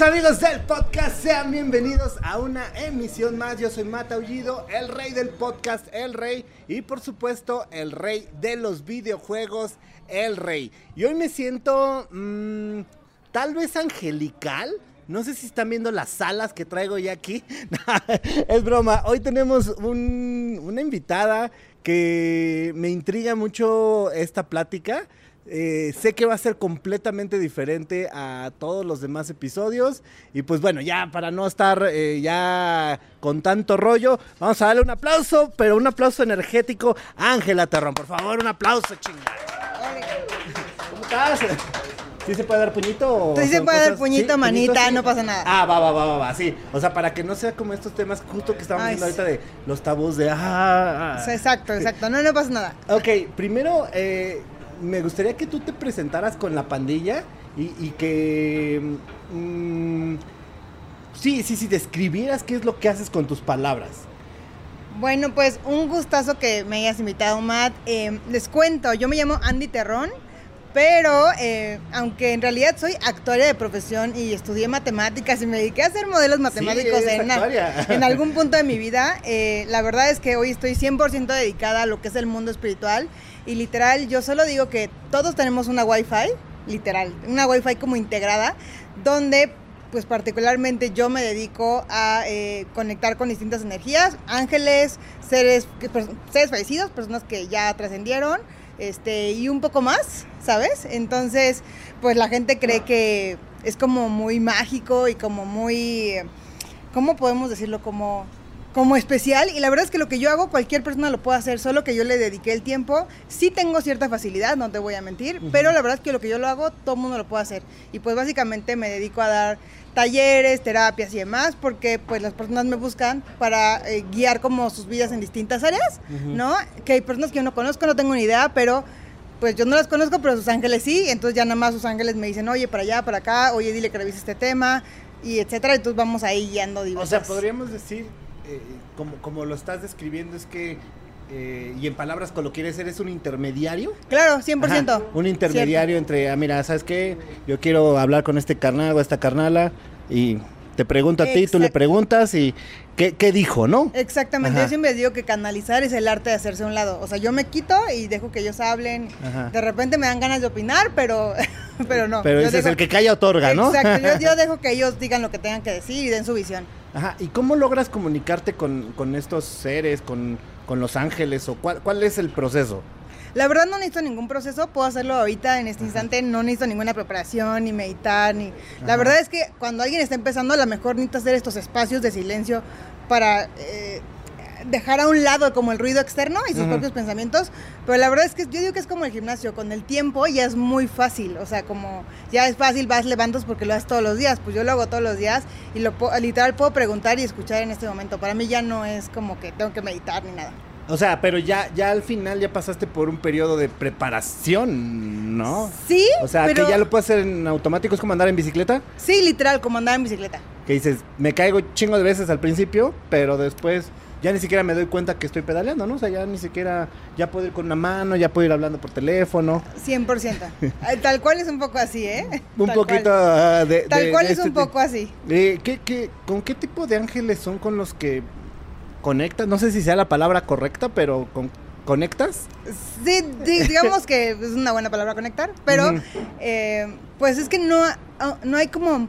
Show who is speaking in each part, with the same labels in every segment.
Speaker 1: Amigos del podcast, sean bienvenidos a una emisión más. Yo soy Mata Aullido, el rey del podcast, el rey, y por supuesto, el rey de los videojuegos, el rey. Y hoy me siento mmm, tal vez angelical. No sé si están viendo las alas que traigo ya aquí. es broma. Hoy tenemos un, una invitada que me intriga mucho esta plática. Eh, sé que va a ser completamente diferente a todos los demás episodios. Y pues bueno, ya para no estar eh, ya con tanto rollo, vamos a darle un aplauso, pero un aplauso energético a Ángela Terrón. Por favor, un aplauso, chingada. ¿Cómo estás? ¿Sí se puede dar puñito?
Speaker 2: Sí se puede dar puñito, ¿Sí? manita, ¿Puñito, sí? no pasa nada.
Speaker 1: Ah, va, va, va, va, va, sí. O sea, para que no sea como estos temas justo que estamos viendo ahorita de los tabús de... Ah,
Speaker 2: ah. Exacto, exacto, no, no pasa nada.
Speaker 1: Ok, primero, eh, me gustaría que tú te presentaras con la pandilla y, y que... Mmm, sí, sí, sí, describieras qué es lo que haces con tus palabras.
Speaker 2: Bueno, pues un gustazo que me hayas invitado, Matt. Eh, les cuento, yo me llamo Andy Terrón. Pero, eh, aunque en realidad soy actuaria de profesión y estudié matemáticas y me dediqué a hacer modelos matemáticos
Speaker 1: sí,
Speaker 2: en, en, algún punto de mi vida, eh, la verdad es que hoy estoy 100% dedicada a lo que es el mundo espiritual. Y literal, yo solo digo que todos tenemos una Wi-Fi, literal, una Wi-Fi como integrada, donde pues particularmente yo me dedico a eh, conectar con distintas energías, ángeles, seres, seres fallecidos, personas que ya trascendieron, este, y un poco más, ¿sabes? Entonces, pues la gente cree que es como muy mágico y como muy, ¿cómo podemos decirlo? Como, como especial. Y la verdad es que lo que yo hago, cualquier persona lo puede hacer, solo que yo le dediqué el tiempo. Sí tengo cierta facilidad, no te voy a mentir, uh -huh. pero la verdad es que lo que yo lo hago, todo mundo lo puede hacer. Y pues básicamente me dedico a dar talleres, terapias y demás, porque pues las personas me buscan para eh, guiar como sus vidas en distintas áreas, uh -huh. ¿no? Que hay personas que yo no conozco, no tengo ni idea, pero pues yo no las conozco, pero sus ángeles sí, entonces ya nada más sus ángeles me dicen, oye, para allá, para acá, oye, dile que revise este tema, y etcétera, entonces vamos ahí guiando diversas.
Speaker 1: O sea, podríamos decir, eh, como, como lo estás describiendo, es que eh, y en palabras coloquiales, ¿eres un intermediario?
Speaker 2: Claro, 100%.
Speaker 1: Ajá, un intermediario Cierto. entre, ah, mira, ¿sabes qué? Yo quiero hablar con este carnal o esta carnala y te pregunto a ti, tú le preguntas y ¿qué, qué dijo, no?
Speaker 2: Exactamente, Ajá. yo siempre digo que canalizar es el arte de hacerse a un lado. O sea, yo me quito y dejo que ellos hablen. Ajá. De repente me dan ganas de opinar, pero, pero no.
Speaker 1: Pero ese
Speaker 2: dejo...
Speaker 1: es el que calla otorga, ¿no?
Speaker 2: Exacto, yo, yo dejo que ellos digan lo que tengan que decir y den su visión.
Speaker 1: Ajá, ¿y cómo logras comunicarte con, con estos seres, con, con los ángeles o cuál, cuál es el proceso?
Speaker 2: La verdad no necesito ningún proceso, puedo hacerlo ahorita en este instante, no necesito ninguna preparación, ni meditar, ni... Ajá. La verdad es que cuando alguien está empezando, a lo mejor necesita hacer estos espacios de silencio para eh, dejar a un lado como el ruido externo y sus uh -huh. propios pensamientos, pero la verdad es que yo digo que es como el gimnasio, con el tiempo ya es muy fácil, o sea, como ya es fácil, vas levantas porque lo haces todos los días, pues yo lo hago todos los días y lo literal puedo preguntar y escuchar en este momento, para mí ya no es como que tengo que meditar ni nada.
Speaker 1: O sea, pero ya, ya al final ya pasaste por un periodo de preparación, ¿no?
Speaker 2: Sí.
Speaker 1: O sea, pero... que ya lo puedes hacer en automático, es como andar en bicicleta.
Speaker 2: Sí, literal, como andar en bicicleta.
Speaker 1: Que dices, me caigo chingo de veces al principio, pero después ya ni siquiera me doy cuenta que estoy pedaleando, ¿no? O sea, ya ni siquiera, ya puedo ir con una mano, ya puedo ir hablando por teléfono.
Speaker 2: 100%. Tal cual es un poco así, ¿eh?
Speaker 1: un
Speaker 2: Tal
Speaker 1: poquito uh, de,
Speaker 2: Tal
Speaker 1: de,
Speaker 2: cual
Speaker 1: de
Speaker 2: es
Speaker 1: este
Speaker 2: un poco así.
Speaker 1: Eh, ¿qué, qué, ¿Con qué tipo de ángeles son con los que conectas? No sé si sea la palabra correcta, pero con, ¿conectas?
Speaker 2: Sí, digamos que es una buena palabra conectar, pero eh, pues es que no, no hay como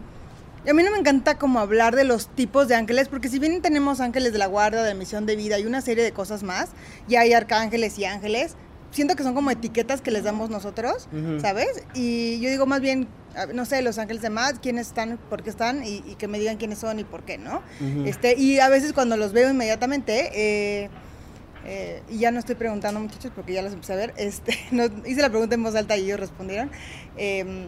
Speaker 2: a mí no me encanta como hablar de los tipos de ángeles, porque si bien tenemos ángeles de la guarda, de misión de vida y una serie de cosas más, ya hay arcángeles y ángeles, siento que son como etiquetas que les damos nosotros, uh -huh. ¿sabes? Y yo digo más bien, no sé, los ángeles de más, quiénes están, por qué están y, y, que me digan quiénes son y por qué, ¿no? Uh -huh. este, y a veces cuando los veo inmediatamente, eh, eh, y ya no estoy preguntando muchachos porque ya los empecé a ver, este, no, hice la pregunta en voz alta y ellos respondieron. Eh,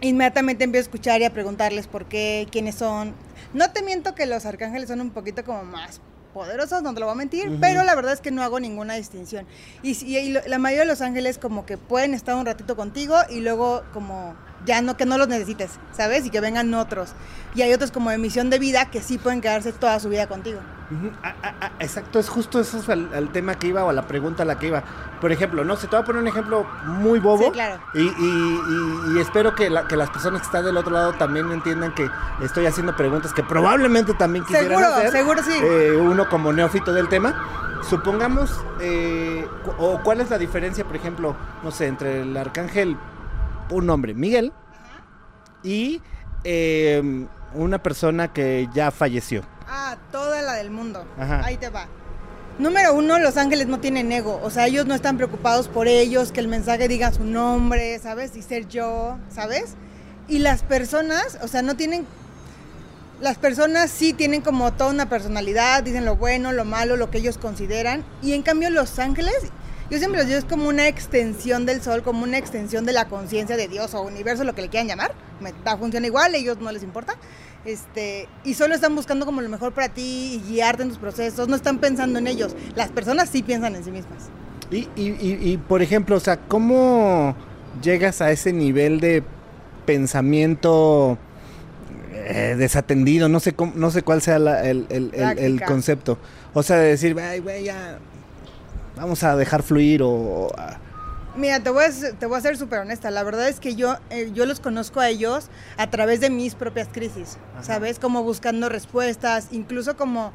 Speaker 2: inmediatamente empiezo a escuchar y a preguntarles por qué, quiénes son. No te miento que los arcángeles son un poquito como más poderosos, no te lo voy a mentir, uh -huh. pero la verdad es que no hago ninguna distinción. Y, y, y, la mayoría de los ángeles como que pueden estar un ratito contigo y luego como ya no, que no los necesites, ¿sabes? Y que vengan otros. Y hay otros como de misión de vida que sí pueden quedarse toda su vida contigo.
Speaker 1: Ah, ah, ah, exacto, es justo eso es al, al tema que iba o a la pregunta a la que iba. Por ejemplo, no sé, te voy a poner un ejemplo muy bobo.
Speaker 2: Sí, claro.
Speaker 1: Y, y- y- y espero que, la- que las personas que están del otro lado también entiendan que estoy haciendo preguntas que probablemente también quisieran
Speaker 2: Seguro,
Speaker 1: hacer.
Speaker 2: seguro sí.
Speaker 1: Eh, uno como neófito del tema. Supongamos, eh, o cuál es la diferencia, por ejemplo, no sé, entre el arcángel, un nombre, Miguel, y eh, una persona que ya falleció.
Speaker 2: Ah, toda la del mundo.
Speaker 1: Ajá.
Speaker 2: Ahí te va. Número uno, los ángeles no tienen ego. O sea, ellos no están preocupados por ellos, que el mensaje diga su nombre, ¿sabes? Y ser yo, ¿sabes? Y las personas, o sea, no tienen... Las personas sí tienen como toda una personalidad, dicen lo bueno, lo malo, lo que ellos consideran. Y en cambio los ángeles, yo siempre los digo, es como una extensión del sol, como una extensión de la conciencia de Dios o universo, lo que le quieran llamar. Me, da- funciona igual, a ellos no les importa. Este, y solo están buscando como lo mejor para ti y guiarte en tus procesos, no están pensando en ellos. Las personas sí piensan en sí mismas.
Speaker 1: Y, y, y, y, por ejemplo, o sea, ¿cómo llegas a ese nivel de pensamiento eh, desatendido? No sé cómo- no sé cuál sea la- el, el- el- el concepto. O sea, de decir, ay, güey, ya vamos a dejar fluir o... ah,
Speaker 2: Mira, te voy a, te voy a ser súper honesta. La verdad es que yo, eh, yo los conozco a ellos a través de mis propias crisis,
Speaker 1: Ajá.
Speaker 2: ¿sabes? Como buscando respuestas, incluso como...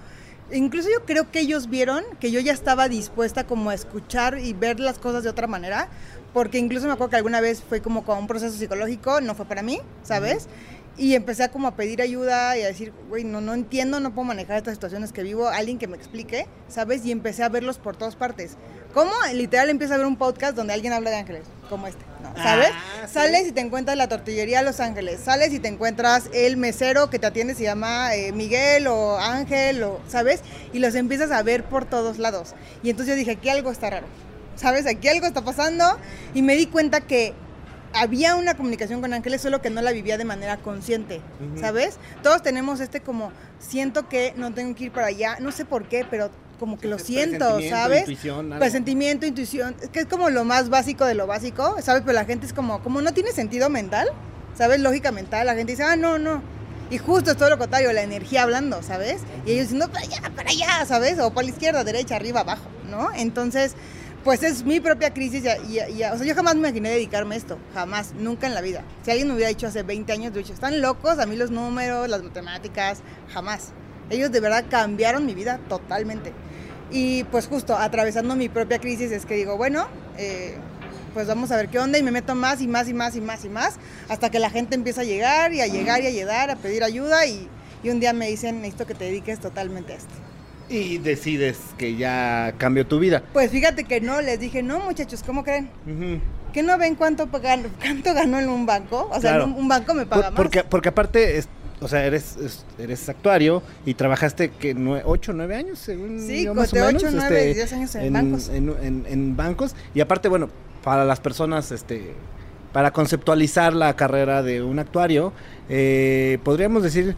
Speaker 2: Incluso yo creo que ellos vieron que yo ya estaba dispuesta como a escuchar y ver las cosas de otra manera, porque incluso me acuerdo que alguna vez fue como con un proceso psicológico, no fue para mí, ¿sabes? Y empecé a como a pedir ayuda y a decir, güey, no, no entiendo, no puedo manejar estas situaciones que vivo, alguien que me explique, ¿sabes? Y empecé a verlos por todas partes. ¿Cómo? Literal empiezo a ver un podcast donde alguien habla de ángeles, como este, ¿no? ¿sabes?
Speaker 1: Ah, sí.
Speaker 2: Sales y te encuentras la tortillería Los Ángeles, sales y te encuentras el mesero que te atiende, se llama eh, Miguel o Ángel, o, ¿sabes? Y los empiezas a ver por todos lados. Y entonces yo dije, aquí algo está raro, ¿sabes? Aquí algo está pasando. Y me di cuenta que había una comunicación con ángeles, solo que no la vivía de manera consciente. ¿sabes? Todos tenemos este como, siento que no tengo que ir para allá, no sé por qué, pero como que lo siento, ¿sabes?
Speaker 1: intuición.
Speaker 2: Presentimiento, intuición, que es como lo más básico de lo básico, ¿sabes? Pero la gente es como, como no tiene sentido mental, ¿sabes? Lógica mental, la gente dice, ah, no, no. Y justo es todo lo contrario, la energía hablando, ¿sabes? Y ellos diciendo, para allá, para allá, ¿sabes? O para la izquierda, derecha, arriba, abajo, ¿no? Entonces, pues es mi propia crisis y, o sea, yo jamás me imaginé dedicarme a esto, jamás, nunca en la vida. Si alguien me hubiera dicho hace 20 años, yo dicho, están locos, a mí los números, las matemáticas, jamás. Ellos de verdad cambiaron mi vida totalmente. Y pues justo atravesando mi propia crisis es que digo, bueno, eh, pues vamos a ver qué onda y me meto más y más y más y más y más hasta que la gente empieza a llegar y a llegar y a llegar, a pedir ayuda y, y un día me dicen, necesito que te dediques totalmente a esto.
Speaker 1: Y decides que ya cambió tu vida.
Speaker 2: Pues fíjate que no, les dije, no muchachos, ¿cómo creen?
Speaker 1: Ujú.
Speaker 2: ¿Que no ven cuánto, pagan, cuánto ganó en un banco? O sea,
Speaker 1: Claro.
Speaker 2: en un, un banco me
Speaker 1: Por-
Speaker 2: paga más.
Speaker 1: porque, porque aparte, es- o sea, eres, es- eres actuario y trabajaste que 8 o 9 años, según
Speaker 2: Sí,
Speaker 1: yo, más
Speaker 2: de
Speaker 1: o menos,
Speaker 2: ocho, nueve,
Speaker 1: este,
Speaker 2: diez años en bancos.
Speaker 1: En, en- en bancos. Y aparte, bueno, para las personas, este, para conceptualizar la carrera de un actuario, eh, podríamos decir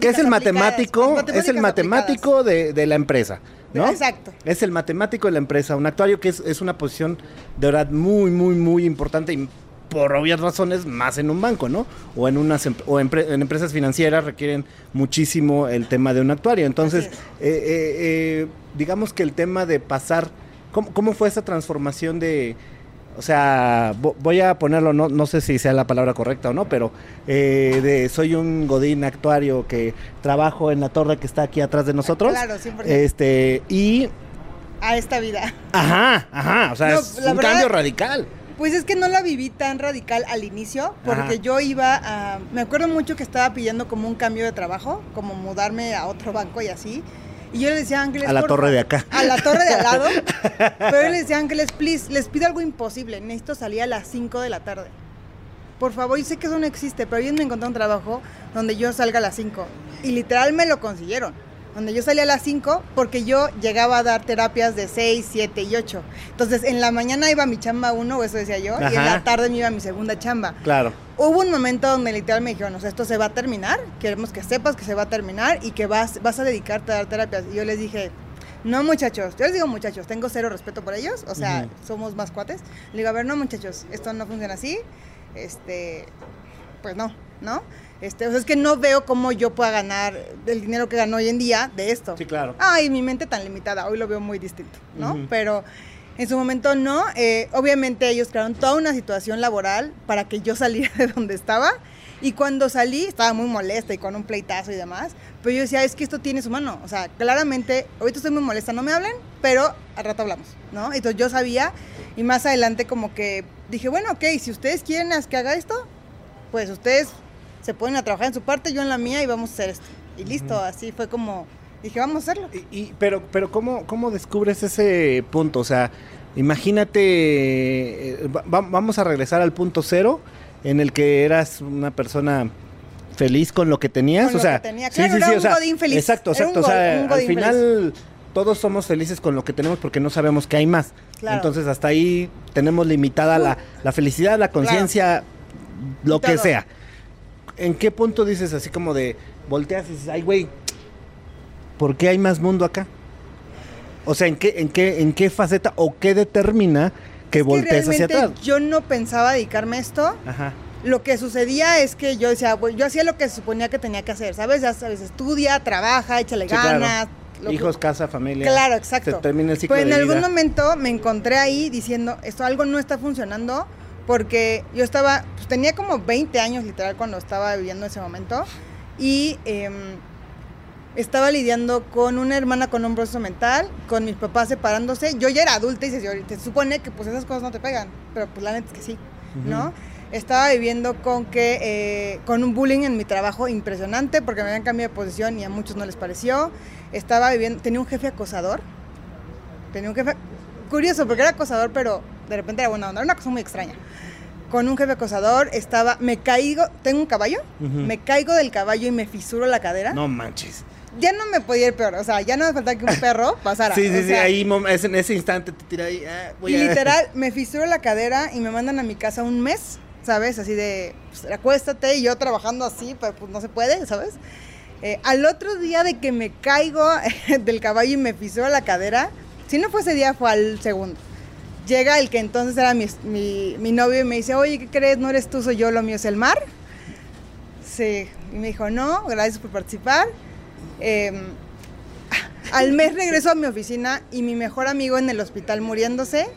Speaker 1: que es el matemático, es el matemático de, de la empresa, ¿no?
Speaker 2: Exacto.
Speaker 1: Es el matemático de la empresa, un actuario que es, es una posición de verdad muy, muy, muy importante y por obvias razones más en un banco, ¿no? O en unas em- o en empresas financieras requieren muchísimo el tema de un actuario. Entonces, eh, eh, eh, digamos que el tema de pasar, ¿cómo, cómo fue esa transformación de, o sea, vo- voy a ponerlo, no, no sé si sea la palabra correcta o no, pero eh, de soy un godín actuario que trabajo en la torre que está aquí atrás de nosotros.
Speaker 2: Claro, 100%.
Speaker 1: Este, y
Speaker 2: A esta vida.
Speaker 1: Ajá, ajá, o sea,
Speaker 2: No,
Speaker 1: es un
Speaker 2: verdad-
Speaker 1: cambio radical.
Speaker 2: Pues es que no la viví tan radical al inicio, porque
Speaker 1: Ajá.
Speaker 2: yo iba a... Me acuerdo mucho que estaba pidiendo como un cambio de trabajo, como mudarme a otro banco y así. Y yo le decía a Ángeles...
Speaker 1: A la
Speaker 2: por
Speaker 1: torre de acá.
Speaker 2: A la torre de al lado. pero yo le decía a Ángeles, please, les pido algo imposible. Necesito salir a las 5 de la tarde. Por favor, yo sé que eso no existe, pero ellos me encontraron un trabajo donde yo salga a las 5. Y literal me lo consiguieron. Donde yo salía a las 5 porque yo llegaba a dar terapias de 6, 7 y 8. Entonces, en la mañana iba mi chamba 1, o eso decía yo, y en
Speaker 1: Ajá.
Speaker 2: la tarde me iba mi segunda chamba.
Speaker 1: Claro.
Speaker 2: Hubo un momento donde literal me dijeron, o sea, esto se va a terminar, queremos que sepas que se va a terminar y que vas, vas a dedicarte a dar terapias. Y yo les dije, no muchachos, yo les digo muchachos, tengo cero respeto por ellos, o sea,
Speaker 1: Ujú.
Speaker 2: somos más cuates. Le digo, a ver, no muchachos, esto no funciona así. este, pues no, ¿no? Este, o sea, es que no veo cómo yo pueda ganar el dinero que gano hoy en día de esto.
Speaker 1: Sí, claro.
Speaker 2: Ay, mi mente tan limitada, hoy lo veo muy distinto, ¿no? Pero en su momento no. Eh, obviamente ellos crearon toda una situación laboral para que yo saliera de donde estaba. Y cuando salí, estaba muy molesta y con un pleitazo y demás. Pero yo decía, es que esto tiene su mano. O sea, claramente, ahorita estoy muy molesta, no me hablen, pero al rato hablamos, ¿no? Entonces yo sabía y más adelante como que dije, bueno, ok, si ustedes quieren que haga esto, pues ustedes se ponen a trabajar en su parte, yo en la mía y vamos a hacer esto. Y listo, así fue como dije, vamos a hacerlo.
Speaker 1: Y, y- pero, pero ¿cómo, ¿cómo descubres ese punto? O sea, imagínate, eh, va- va- vamos a regresar al punto cero en el que eras una persona feliz con lo que tenías.
Speaker 2: Con
Speaker 1: o
Speaker 2: lo
Speaker 1: sea,
Speaker 2: que tenía. Claro, era un godín feliz.
Speaker 1: Exacto,
Speaker 2: Era un
Speaker 1: exacto. o sea, al final todos somos felices con lo que tenemos porque no sabemos que hay más.
Speaker 2: Claro.
Speaker 1: Entonces hasta ahí tenemos limitada la, la felicidad, la conciencia, lo que sea. ¿En qué punto dices así como de volteas y dices, ay güey, ¿por qué hay más mundo acá? O sea, ¿en qué, en qué, en qué faceta o qué determina que
Speaker 2: Es que
Speaker 1: voltees hacia atrás?
Speaker 2: Yo no pensaba dedicarme a esto.
Speaker 1: Ajá.
Speaker 2: Lo que sucedía es que yo decía, yo hacía lo que se suponía que tenía que hacer, ¿sabes? Ya sabes, estudia, trabaja, échale
Speaker 1: Sí, claro.
Speaker 2: ganas. que-
Speaker 1: Hijos, casa, familia.
Speaker 2: Claro, exacto.
Speaker 1: Se termina el ciclo
Speaker 2: Pero en
Speaker 1: de
Speaker 2: algún
Speaker 1: vida.
Speaker 2: momento me encontré ahí diciendo, esto algo no está funcionando, porque yo estaba, pues, tenía como 20 años literal cuando estaba viviendo ese momento, y em, estaba lidiando con una hermana con un proceso mental, con mis papás separándose, yo ya era adulta y se, se supone que pues esas cosas no te pegan, pero pues la neta es que sí, ¿no? Estaba viviendo con que eh, con un bullying en mi trabajo impresionante porque me habían cambiado de posición y a muchos no les pareció. Estaba viviendo, tenía un jefe acosador. Tenía un jefe curioso porque era acosador, pero de repente era buena onda, era una cosa muy extraña. Con un jefe acosador estaba, me caigo, tengo un caballo, me caigo del caballo y me fisuro la cadera.
Speaker 1: No manches.
Speaker 2: Ya no me podía ir peor, o sea, ya no me faltaba que un perro pasara.
Speaker 1: Sí, sí,
Speaker 2: o
Speaker 1: sí, ahí en ese instante te tira ahí. ah, voy
Speaker 2: y
Speaker 1: a-
Speaker 2: literal, me fisuro la cadera y me mandan a mi casa un mes, ¿sabes? Así de, pues, acuéstate y yo trabajando así, pero pues no se puede, ¿sabes? Eh, al otro día de que me caigo del caballo y me fisuro la cadera, si no fue ese día, fue al segundo. Llega el que entonces era mi, mi, novio y me dice, oye, ¿qué crees? No eres tú, soy yo, lo mío es el mar. Sí, y me dijo, no, gracias por participar. Em, al mes regreso a mi oficina y mi mejor amigo en el hospital muriéndose.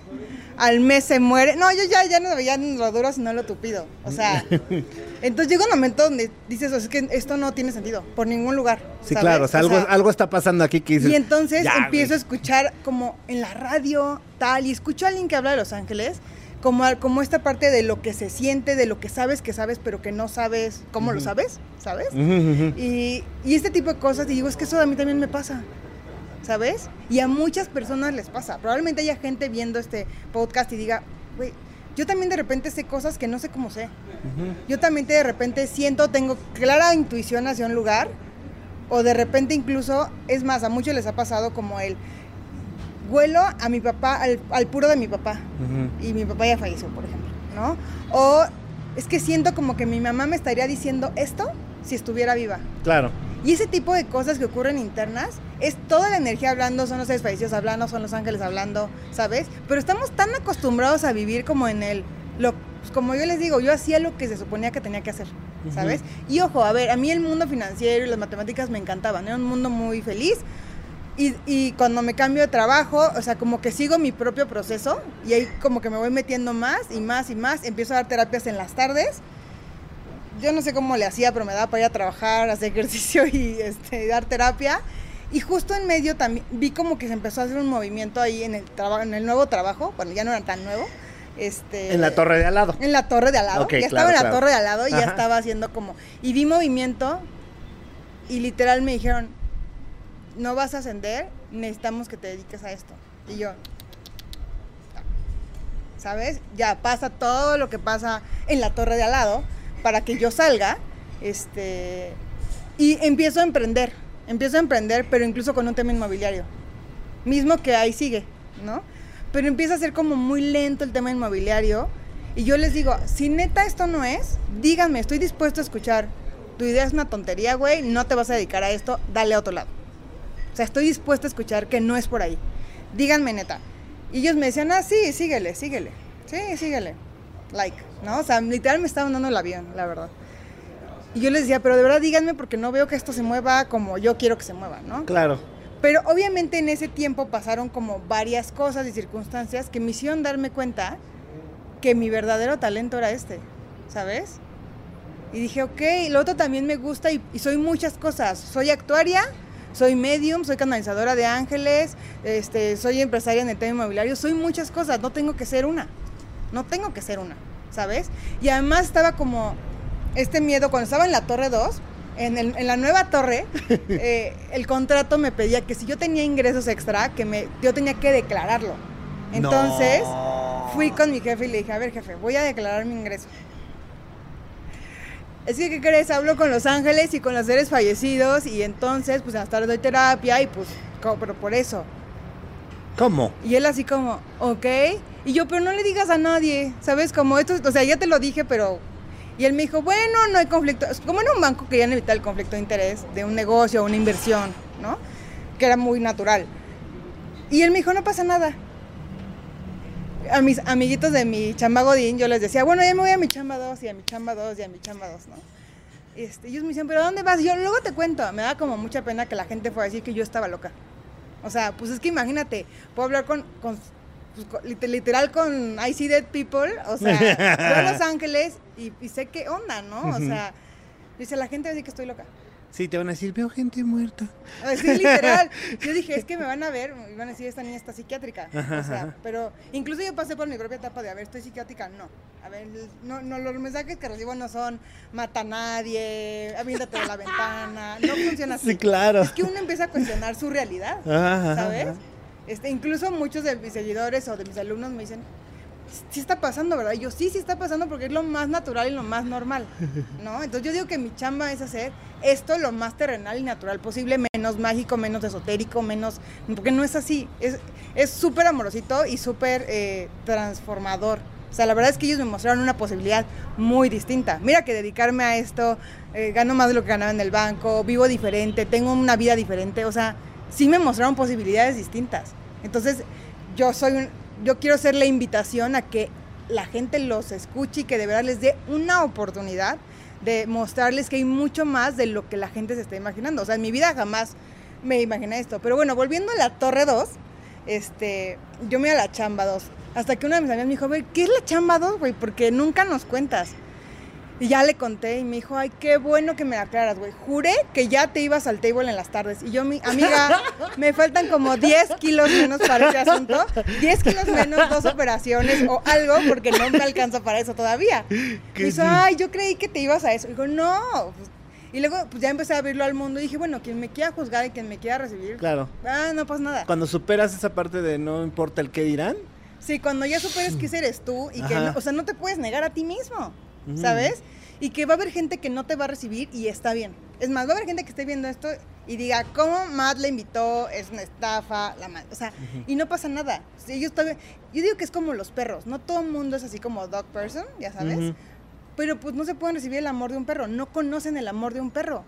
Speaker 2: Al mes se muere. No, yo ya, ya no veía lo duro, sino lo tupido. O sea, entonces llega un momento donde dices, "O sea, es que esto no tiene sentido, por ningún lugar.
Speaker 1: Sí,
Speaker 2: ¿sabes?
Speaker 1: claro, o sea, algo, algo está pasando aquí que dices.
Speaker 2: y entonces
Speaker 1: "Ya,
Speaker 2: empiezo a
Speaker 1: güey".
Speaker 2: escuchar como en la radio, tal, y escucho a alguien que habla de Los Ángeles, como, al- como esta parte de lo que se siente, de lo que sabes que sabes, pero que no sabes cómo lo sabes, ¿sabes? Y, y este tipo de cosas, y digo, es que eso a mí también me pasa, ¿sabes? Y a muchas personas les pasa. Probablemente haya gente viendo este podcast y diga, güey, yo también de repente sé cosas que no sé cómo sé. Yo también de repente siento, tengo clara intuición hacia un lugar, o de repente incluso, es más, a muchos les ha pasado como el huelo a mi papá, al, al puro de mi papá y mi papá ya falleció, por ejemplo, ¿no? O es que siento como que mi mamá me estaría diciendo esto si estuviera viva.
Speaker 1: Claro.
Speaker 2: Y ese tipo de cosas que ocurren internas es toda la energía hablando, son los seres fallecidos hablando, son los ángeles hablando, ¿sabes? Pero estamos tan acostumbrados a vivir como en el, lo, pues como yo les digo, yo hacía lo que se suponía que tenía que hacer, ¿sabes? Y ojo, a ver, a mí el mundo financiero y las matemáticas me encantaban, era un mundo muy feliz. Y, y cuando me cambio de trabajo, o sea, como que sigo mi propio proceso y ahí como que me voy metiendo más y más y más, empiezo a dar terapias en las tardes yo no sé cómo le hacía, pero me daba para ir a trabajar, hacer ejercicio y este, dar terapia. Y justo en medio también vi como que se empezó a hacer un movimiento ahí en el en el nuevo trabajo, bueno, ya no era tan nuevo. Este,
Speaker 1: En la torre de al lado.
Speaker 2: En la torre de al lado.
Speaker 1: Ok,
Speaker 2: ya
Speaker 1: claro,
Speaker 2: estaba en la
Speaker 1: claro.
Speaker 2: torre de al lado y ya
Speaker 1: Ajá.
Speaker 2: estaba haciendo como. Y vi movimiento y literal me dijeron: No vas a ascender, necesitamos que te dediques a esto. Y yo. ¿Sabes? Ya pasa todo lo que pasa en la torre de al lado para que yo salga. Este. Y empiezo a emprender. Empiezo a emprender, pero incluso con un tema inmobiliario. Mismo que ahí sigue, ¿no? Pero empieza a ser como muy lento el tema inmobiliario. Y yo les digo, si neta esto no es, díganme, estoy dispuesto a escuchar. Tu idea es una tontería, güey, no te vas a dedicar a esto, dale a otro lado. O sea, estoy dispuesta a escuchar que no es por ahí. Díganme neta. Y ellos me decían, ah, sí, síguele, síguele. Sí, síguele. like, ¿no? O sea, literal me estaban dando el avión, la verdad. Y yo les decía, pero de verdad díganme porque no veo que esto se mueva como yo quiero que se mueva, ¿no?
Speaker 1: Claro.
Speaker 2: Pero obviamente en ese tiempo pasaron como varias cosas y circunstancias que me hicieron darme cuenta que mi verdadero talento era este, ¿sabes? Y dije, ok, lo otro también me gusta y, y soy muchas cosas. Soy actuaria, soy medium, soy canalizadora de ángeles, este, soy empresaria en el tema inmobiliario, soy muchas cosas, no tengo que ser una, no tengo que ser una, ¿sabes? Y además estaba como este miedo, cuando estaba en la Torre 2, en, el- en la nueva torre, eh, el contrato me pedía que si yo tenía ingresos extra, que me, yo tenía que declararlo. Entonces,
Speaker 1: No.
Speaker 2: fui con mi jefe y le dije, a ver jefe, voy a declarar mi ingreso. Es que, ¿qué crees? Hablo con los ángeles y con los seres fallecidos y entonces, pues hasta tarde doy terapia y pues, pero por eso.
Speaker 1: ¿Cómo?
Speaker 2: Y él así como, ok. Y yo, pero no le digas a nadie, ¿sabes? Como esto, o sea, ya te lo dije, pero... Y él me dijo, bueno, no hay conflicto. Como en un banco querían evitar el conflicto de interés de un negocio una inversión, ¿no? Que era muy natural. Y él me dijo, no pasa nada. A mis amiguitos de mi chamba Godín, yo les decía, bueno, ya me voy a mi chamba 2 y a mi chamba 2 y a mi chamba 2, ¿no? Este, ellos me decían, ¿pero dónde vas? Y yo luego te cuento. Me da como mucha pena que la gente fuera a decir que yo estaba loca. O sea, pues es que imagínate, puedo hablar con, con, pues, literal con I See Dead People, o sea, voy a Los Ángeles y, y sé qué onda, ¿no? O sea, dice, la gente decir que estoy loca.
Speaker 1: Sí, te van a decir, veo gente muerta.
Speaker 2: Así literal. Yo dije, es que me van a ver, me van a decir, esta niña está psiquiátrica.
Speaker 1: Ajá,
Speaker 2: O sea,
Speaker 1: ajá.
Speaker 2: pero incluso yo pasé por mi propia etapa de, a ver, estoy psiquiátrica, no. A ver, no, no, los mensajes que recibo no son, mata a nadie, aviéntate de la ventana, no funciona así.
Speaker 1: Sí, claro.
Speaker 2: Es que uno empieza a cuestionar su realidad.
Speaker 1: Ajá,
Speaker 2: ¿sabes? Este, incluso muchos de mis seguidores o de mis alumnos me dicen, sí está pasando, ¿verdad? Y yo, sí, sí está pasando porque es lo más natural y lo más normal, ¿no? Entonces yo digo que mi chamba es hacer esto lo más terrenal y natural posible, menos mágico, menos esotérico, menos... Porque no es así, es súper amorosito y súper eh, transformador. O sea, la verdad es que ellos me mostraron una posibilidad muy distinta. Mira que dedicarme a esto, eh, gano más de lo que ganaba en el banco, vivo diferente, tengo una vida diferente. O sea, sí me mostraron posibilidades distintas. Entonces, yo soy un, yo quiero ser la invitación a que la gente los escuche y que de verdad les dé una oportunidad de mostrarles que hay mucho más de lo que la gente se está imaginando. O sea, en mi vida jamás me imaginé esto. Pero bueno, volviendo a la Torre 2, este, yo me iba a la chamba 2. Hasta que una de mis amigas me dijo, güey, ¿qué es la chamba 2, güey? Porque nunca nos cuentas. Y ya le conté y me dijo, ay, qué bueno que me la aclaras, güey. Juré que ya te ibas al table en las tardes. Y yo, mi amiga, me faltan como 10 kilos menos para ese asunto. 10 kilos menos, dos operaciones o algo, porque no me alcanza para eso todavía.
Speaker 1: Sí.
Speaker 2: ay, yo creí que te ibas a eso. Y digo, no. pues, Y luego, pues ya empecé a abrirlo al mundo y dije, bueno, quien me quiera juzgar y quien me quiera recibir,
Speaker 1: Claro.
Speaker 2: ah, no pasa nada.
Speaker 1: Cuando superas esa parte de no importa el qué dirán.
Speaker 2: Sí, cuando ya superes que eres tú y que, no- o sea, no te puedes negar a ti mismo, ¿sabes? Y que va a haber gente que no te va a recibir y está bien. Es más, va a haber gente que esté viendo esto y diga, ¿cómo Matt le invitó? Es una estafa, la ma-". O sea, y no pasa nada. Sí, yo, estoy- yo digo que es como los perros, no todo el mundo es así como dog person, ya sabes. Pero pues no se pueden recibir el amor de un perro, no conocen el amor de un perro.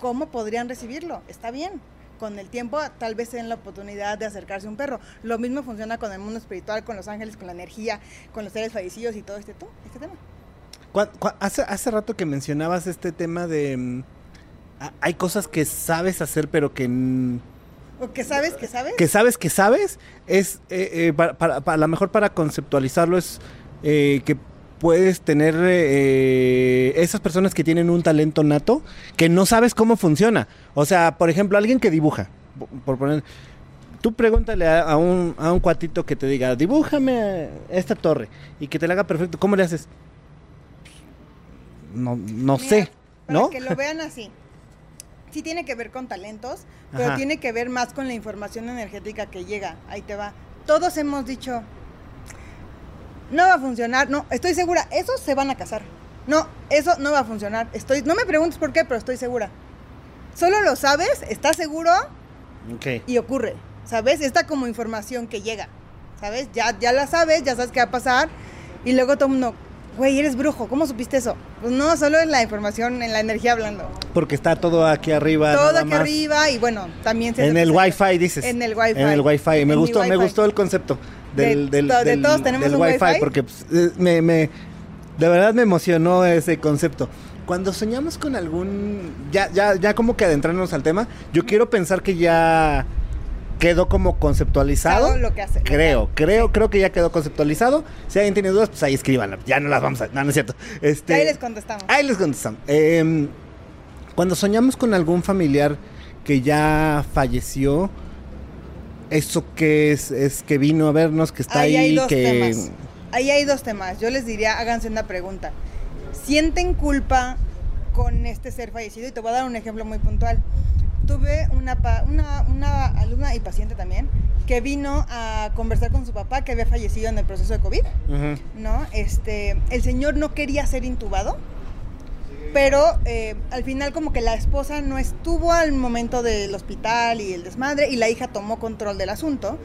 Speaker 2: ¿Cómo podrían recibirlo? Está bien. Con el tiempo tal vez se den la oportunidad de acercarse a un perro. Lo mismo funciona con el mundo espiritual, con los ángeles, con la energía, con los seres fallecidos y todo este, todo este tema.
Speaker 1: Hace, hace rato que mencionabas este tema de... mm, hay cosas que sabes hacer pero que...
Speaker 2: O que sabes, que sabes.
Speaker 1: que sabes que sabes, es eh, eh, para, para- para- a lo mejor para conceptualizarlo es eh, que puedes tener eh, esas personas que tienen un talento nato que no sabes cómo funciona. O sea, por ejemplo, alguien que dibuja, por- por poner, tú pregúntale a, a un, a un cuatito que te diga, dibújame esta torre y que te la haga perfecto, ¿cómo le haces? No, no
Speaker 2: Mira,
Speaker 1: sé,
Speaker 2: para
Speaker 1: ¿no?
Speaker 2: que lo vean así. Sí tiene que ver con talentos, pero
Speaker 1: Ajá.
Speaker 2: tiene que ver más con la información energética que llega. Ahí te va. Todos hemos dicho, no va a funcionar. No, estoy segura. Esos se van a casar. No, eso no va a funcionar. Estoy, no me preguntes por qué, pero estoy segura. Solo lo sabes, estás seguro y ocurre. ¿Sabes? Esta como información que llega. ¿Sabes? Ya, ya la sabes, ya sabes qué va a pasar. Y luego todo el mundo, güey, eres brujo. ¿Cómo supiste eso? Pues no, solo en la información, en la energía hablando.
Speaker 1: Porque está todo aquí arriba.
Speaker 2: Todo
Speaker 1: nada
Speaker 2: aquí
Speaker 1: más.
Speaker 2: arriba y bueno, también se
Speaker 1: En el Wi-Fi dices.
Speaker 2: En el Wi-Fi.
Speaker 1: En el Wi-Fi. Me
Speaker 2: En
Speaker 1: gustó, me gustó el concepto del,
Speaker 2: De-
Speaker 1: del,
Speaker 2: to- de
Speaker 1: del-
Speaker 2: todos tenemos
Speaker 1: del
Speaker 2: un
Speaker 1: Wi-Fi
Speaker 2: Wi-Fi.
Speaker 1: porque pues, eh, me, me, De verdad me emocionó ese concepto. Cuando soñamos con algún. Ya, ya, ya como que adentrarnos al tema, yo quiero pensar que ya quedó como conceptualizado.
Speaker 2: Todo lo que hace.
Speaker 1: Creo, creo, creo que ya quedó conceptualizado. Si alguien tiene dudas, pues ahí escríbanla. Ya no las vamos a. No, no es cierto. Este,
Speaker 2: Ahí les contestamos.
Speaker 1: Ahí les contestamos. Em, cuando soñamos con algún familiar que ya falleció, ¿eso qué es? Es que vino a vernos, que está
Speaker 2: Ahí
Speaker 1: ahí,
Speaker 2: hay dos
Speaker 1: que...
Speaker 2: temas. Ahí hay dos temas. Yo les diría, háganse una pregunta. ¿Sienten culpa con este ser fallecido? Y te voy a dar un ejemplo muy puntual. Tuve una, una, una alumna y paciente también que vino a conversar con su papá que había fallecido en el proceso de COVID.
Speaker 1: Ujú.
Speaker 2: ¿no? Este, el señor no quería ser intubado, pero eh, al final como que la esposa no estuvo al momento del hospital y el desmadre y la hija tomó control del asunto.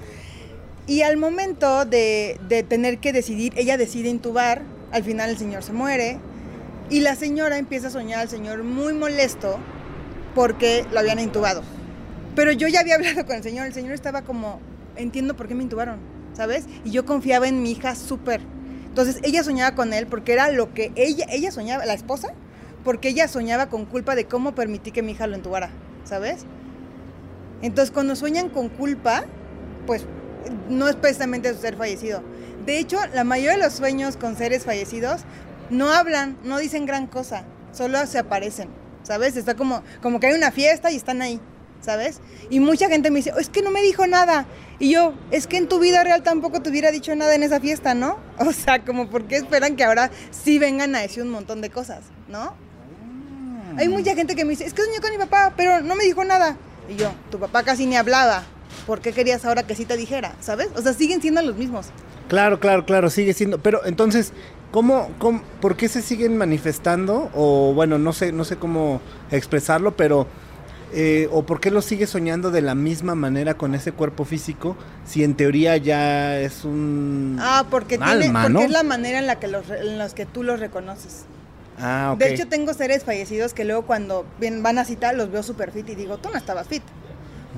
Speaker 2: Y al momento de, de tener que decidir, ella decide intubar, al final el señor se muere y la señora empieza a soñar al señor muy molesto porque lo habían intubado. Pero yo ya había hablado con el señor, el señor estaba como, entiendo por qué me intubaron, ¿sabes? Y yo confiaba en mi hija súper. Entonces ella soñaba con él porque era lo que ella, ella soñaba, la esposa, porque ella soñaba con culpa de cómo permití que mi hija lo intubara, ¿sabes? Entonces cuando sueñan con culpa, pues no es precisamente su ser fallecido. De hecho, la mayoría de los sueños con seres fallecidos no hablan, no dicen gran cosa, solo se aparecen, ¿sabes? Está como, como que hay una fiesta y están ahí, ¿sabes? Y mucha gente me dice, "Oh, es que no me dijo nada. Y yo, es que en tu vida real tampoco te hubiera dicho nada en esa fiesta, ¿no? O sea, como, ¿por qué esperan que ahora sí vengan a decir un montón de cosas, ¿no? Hay mucha gente que me dice, es que soñé con mi papá, pero no me dijo nada. Y yo, tu papá casi ni hablaba. ¿Por qué querías ahora que sí te dijera? ¿Sabes? O sea, siguen siendo los mismos.
Speaker 1: Claro, claro, claro, sigue siendo. Pero entonces, ¿cómo, cómo, por qué se siguen manifestando? O bueno, no sé, no sé cómo expresarlo, pero eh, o por qué lo sigue soñando de la misma manera con ese cuerpo físico, si en teoría ya es un
Speaker 2: Ah, porque,
Speaker 1: un
Speaker 2: tiene,
Speaker 1: alma,
Speaker 2: porque
Speaker 1: ¿no?
Speaker 2: es la manera en la que los, en los que tú los reconoces.
Speaker 1: Ah, ok.
Speaker 2: De hecho, tengo seres fallecidos que luego cuando van a citar los veo super fit y digo, tú no estabas fit.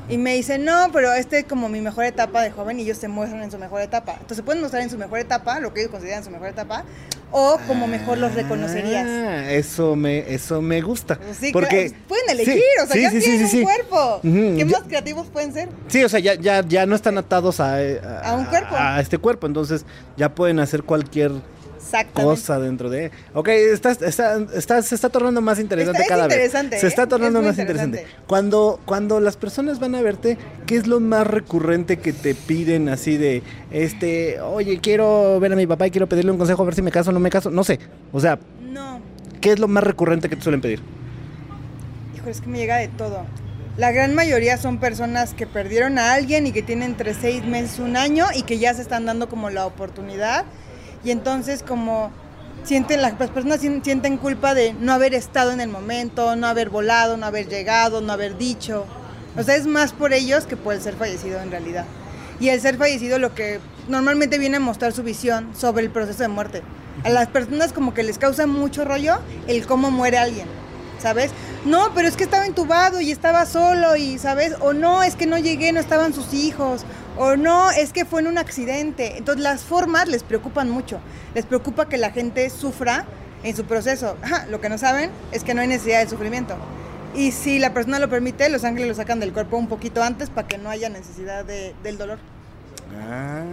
Speaker 2: Y me dicen, no, pero este es como mi mejor etapa de joven y ellos se muestran en su mejor etapa. Entonces pueden mostrar en su mejor etapa, lo que ellos consideran su mejor etapa, o como mejor los reconocerías.
Speaker 1: Ah, eso me, eso me gusta.
Speaker 2: Pues sí,
Speaker 1: porque
Speaker 2: claro, pueden elegir,
Speaker 1: sí,
Speaker 2: o sea,
Speaker 1: sí,
Speaker 2: ya tienen un cuerpo. ¿Qué más creativos pueden ser?
Speaker 1: Sí, o sea, ya, ya, ya no están atados a,
Speaker 2: A un cuerpo.
Speaker 1: A, este cuerpo, entonces ya pueden hacer cualquier. Cosa dentro de. Ok, está, está, está- se está tornando más interesante cada
Speaker 2: interesante,
Speaker 1: vez. Se
Speaker 2: ¿eh?
Speaker 1: está tornando
Speaker 2: Es muy
Speaker 1: más interesante.
Speaker 2: interesante.
Speaker 1: Cuando, cuando las personas van a verte, ¿qué es lo más recurrente que te piden así de este, oye, quiero ver a mi papá y quiero pedirle un consejo a ver si me caso o no me caso? No sé. O sea,
Speaker 2: No,
Speaker 1: ¿qué es lo más recurrente que te suelen pedir?
Speaker 2: híjole, es que me llega de todo. La gran mayoría son personas que perdieron a alguien y que tienen entre seis meses, un año y que ya se están dando como la oportunidad. Y entonces como sienten, las personas sien- sienten culpa de no haber estado en el momento, no haber volado, no haber llegado, no haber dicho. O sea, es más por ellos que por el ser fallecido en realidad. Y el ser fallecido lo que normalmente viene a mostrar su visión sobre el proceso de muerte. A las personas como que les causa mucho rollo el cómo muere alguien, ¿sabes? No, pero es que estaba intubado y estaba solo y, ¿sabes? O no, es que no llegué, no estaban sus hijos. O no, es que fue en un accidente. Entonces las formas les preocupan mucho. Les preocupa que la gente sufra en su proceso. Lo que no saben es que no hay necesidad de sufrimiento. Y si la persona lo permite, los ángeles lo sacan del cuerpo un poquito antes para que no haya necesidad de- del dolor.
Speaker 1: Ah.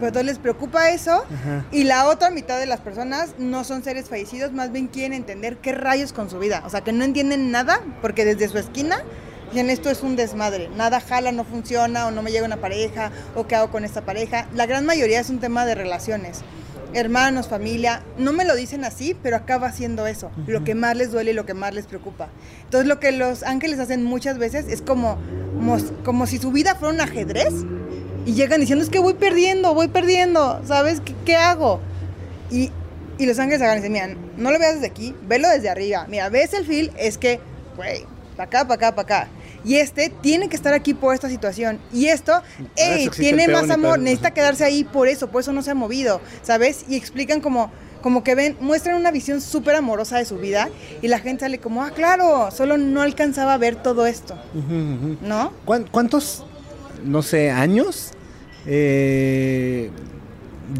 Speaker 2: Pues entonces les preocupa eso.
Speaker 1: Ajá.
Speaker 2: Y la otra mitad de las personas no son seres fallecidos, más bien quieren entender qué rayos con su vida. O sea, que no entienden nada, porque desde su esquina dicen esto es un desmadre. Nada jala, no funciona, o no me llega una pareja, o qué hago con esta pareja. La gran mayoría es un tema de relaciones. Hermanos, familia, no me lo dicen así, pero acaba siendo eso, lo que más les duele y lo que más les preocupa. Entonces lo que los ángeles hacen muchas veces es como, como si su vida fuera un ajedrez y llegan diciendo, es que voy perdiendo, voy perdiendo, ¿sabes? ¿Qué, qué hago? Y, y los ángeles agarran y dicen, mira, no lo veas desde aquí, velo desde arriba. Mira, ves el feel, es que, güey, para acá, para acá, para acá. Y este tiene que estar aquí por esta situación. Y esto, hey, tiene más amor, necesita quedarse ahí por eso, por eso no se ha movido, ¿sabes? Y explican como, como que ven, muestran una visión súper amorosa de su vida y la gente sale como, ah, claro, solo no alcanzaba a ver todo esto. ¿no?
Speaker 1: ¿Cuán- ¿Cuántos, no sé, años eh,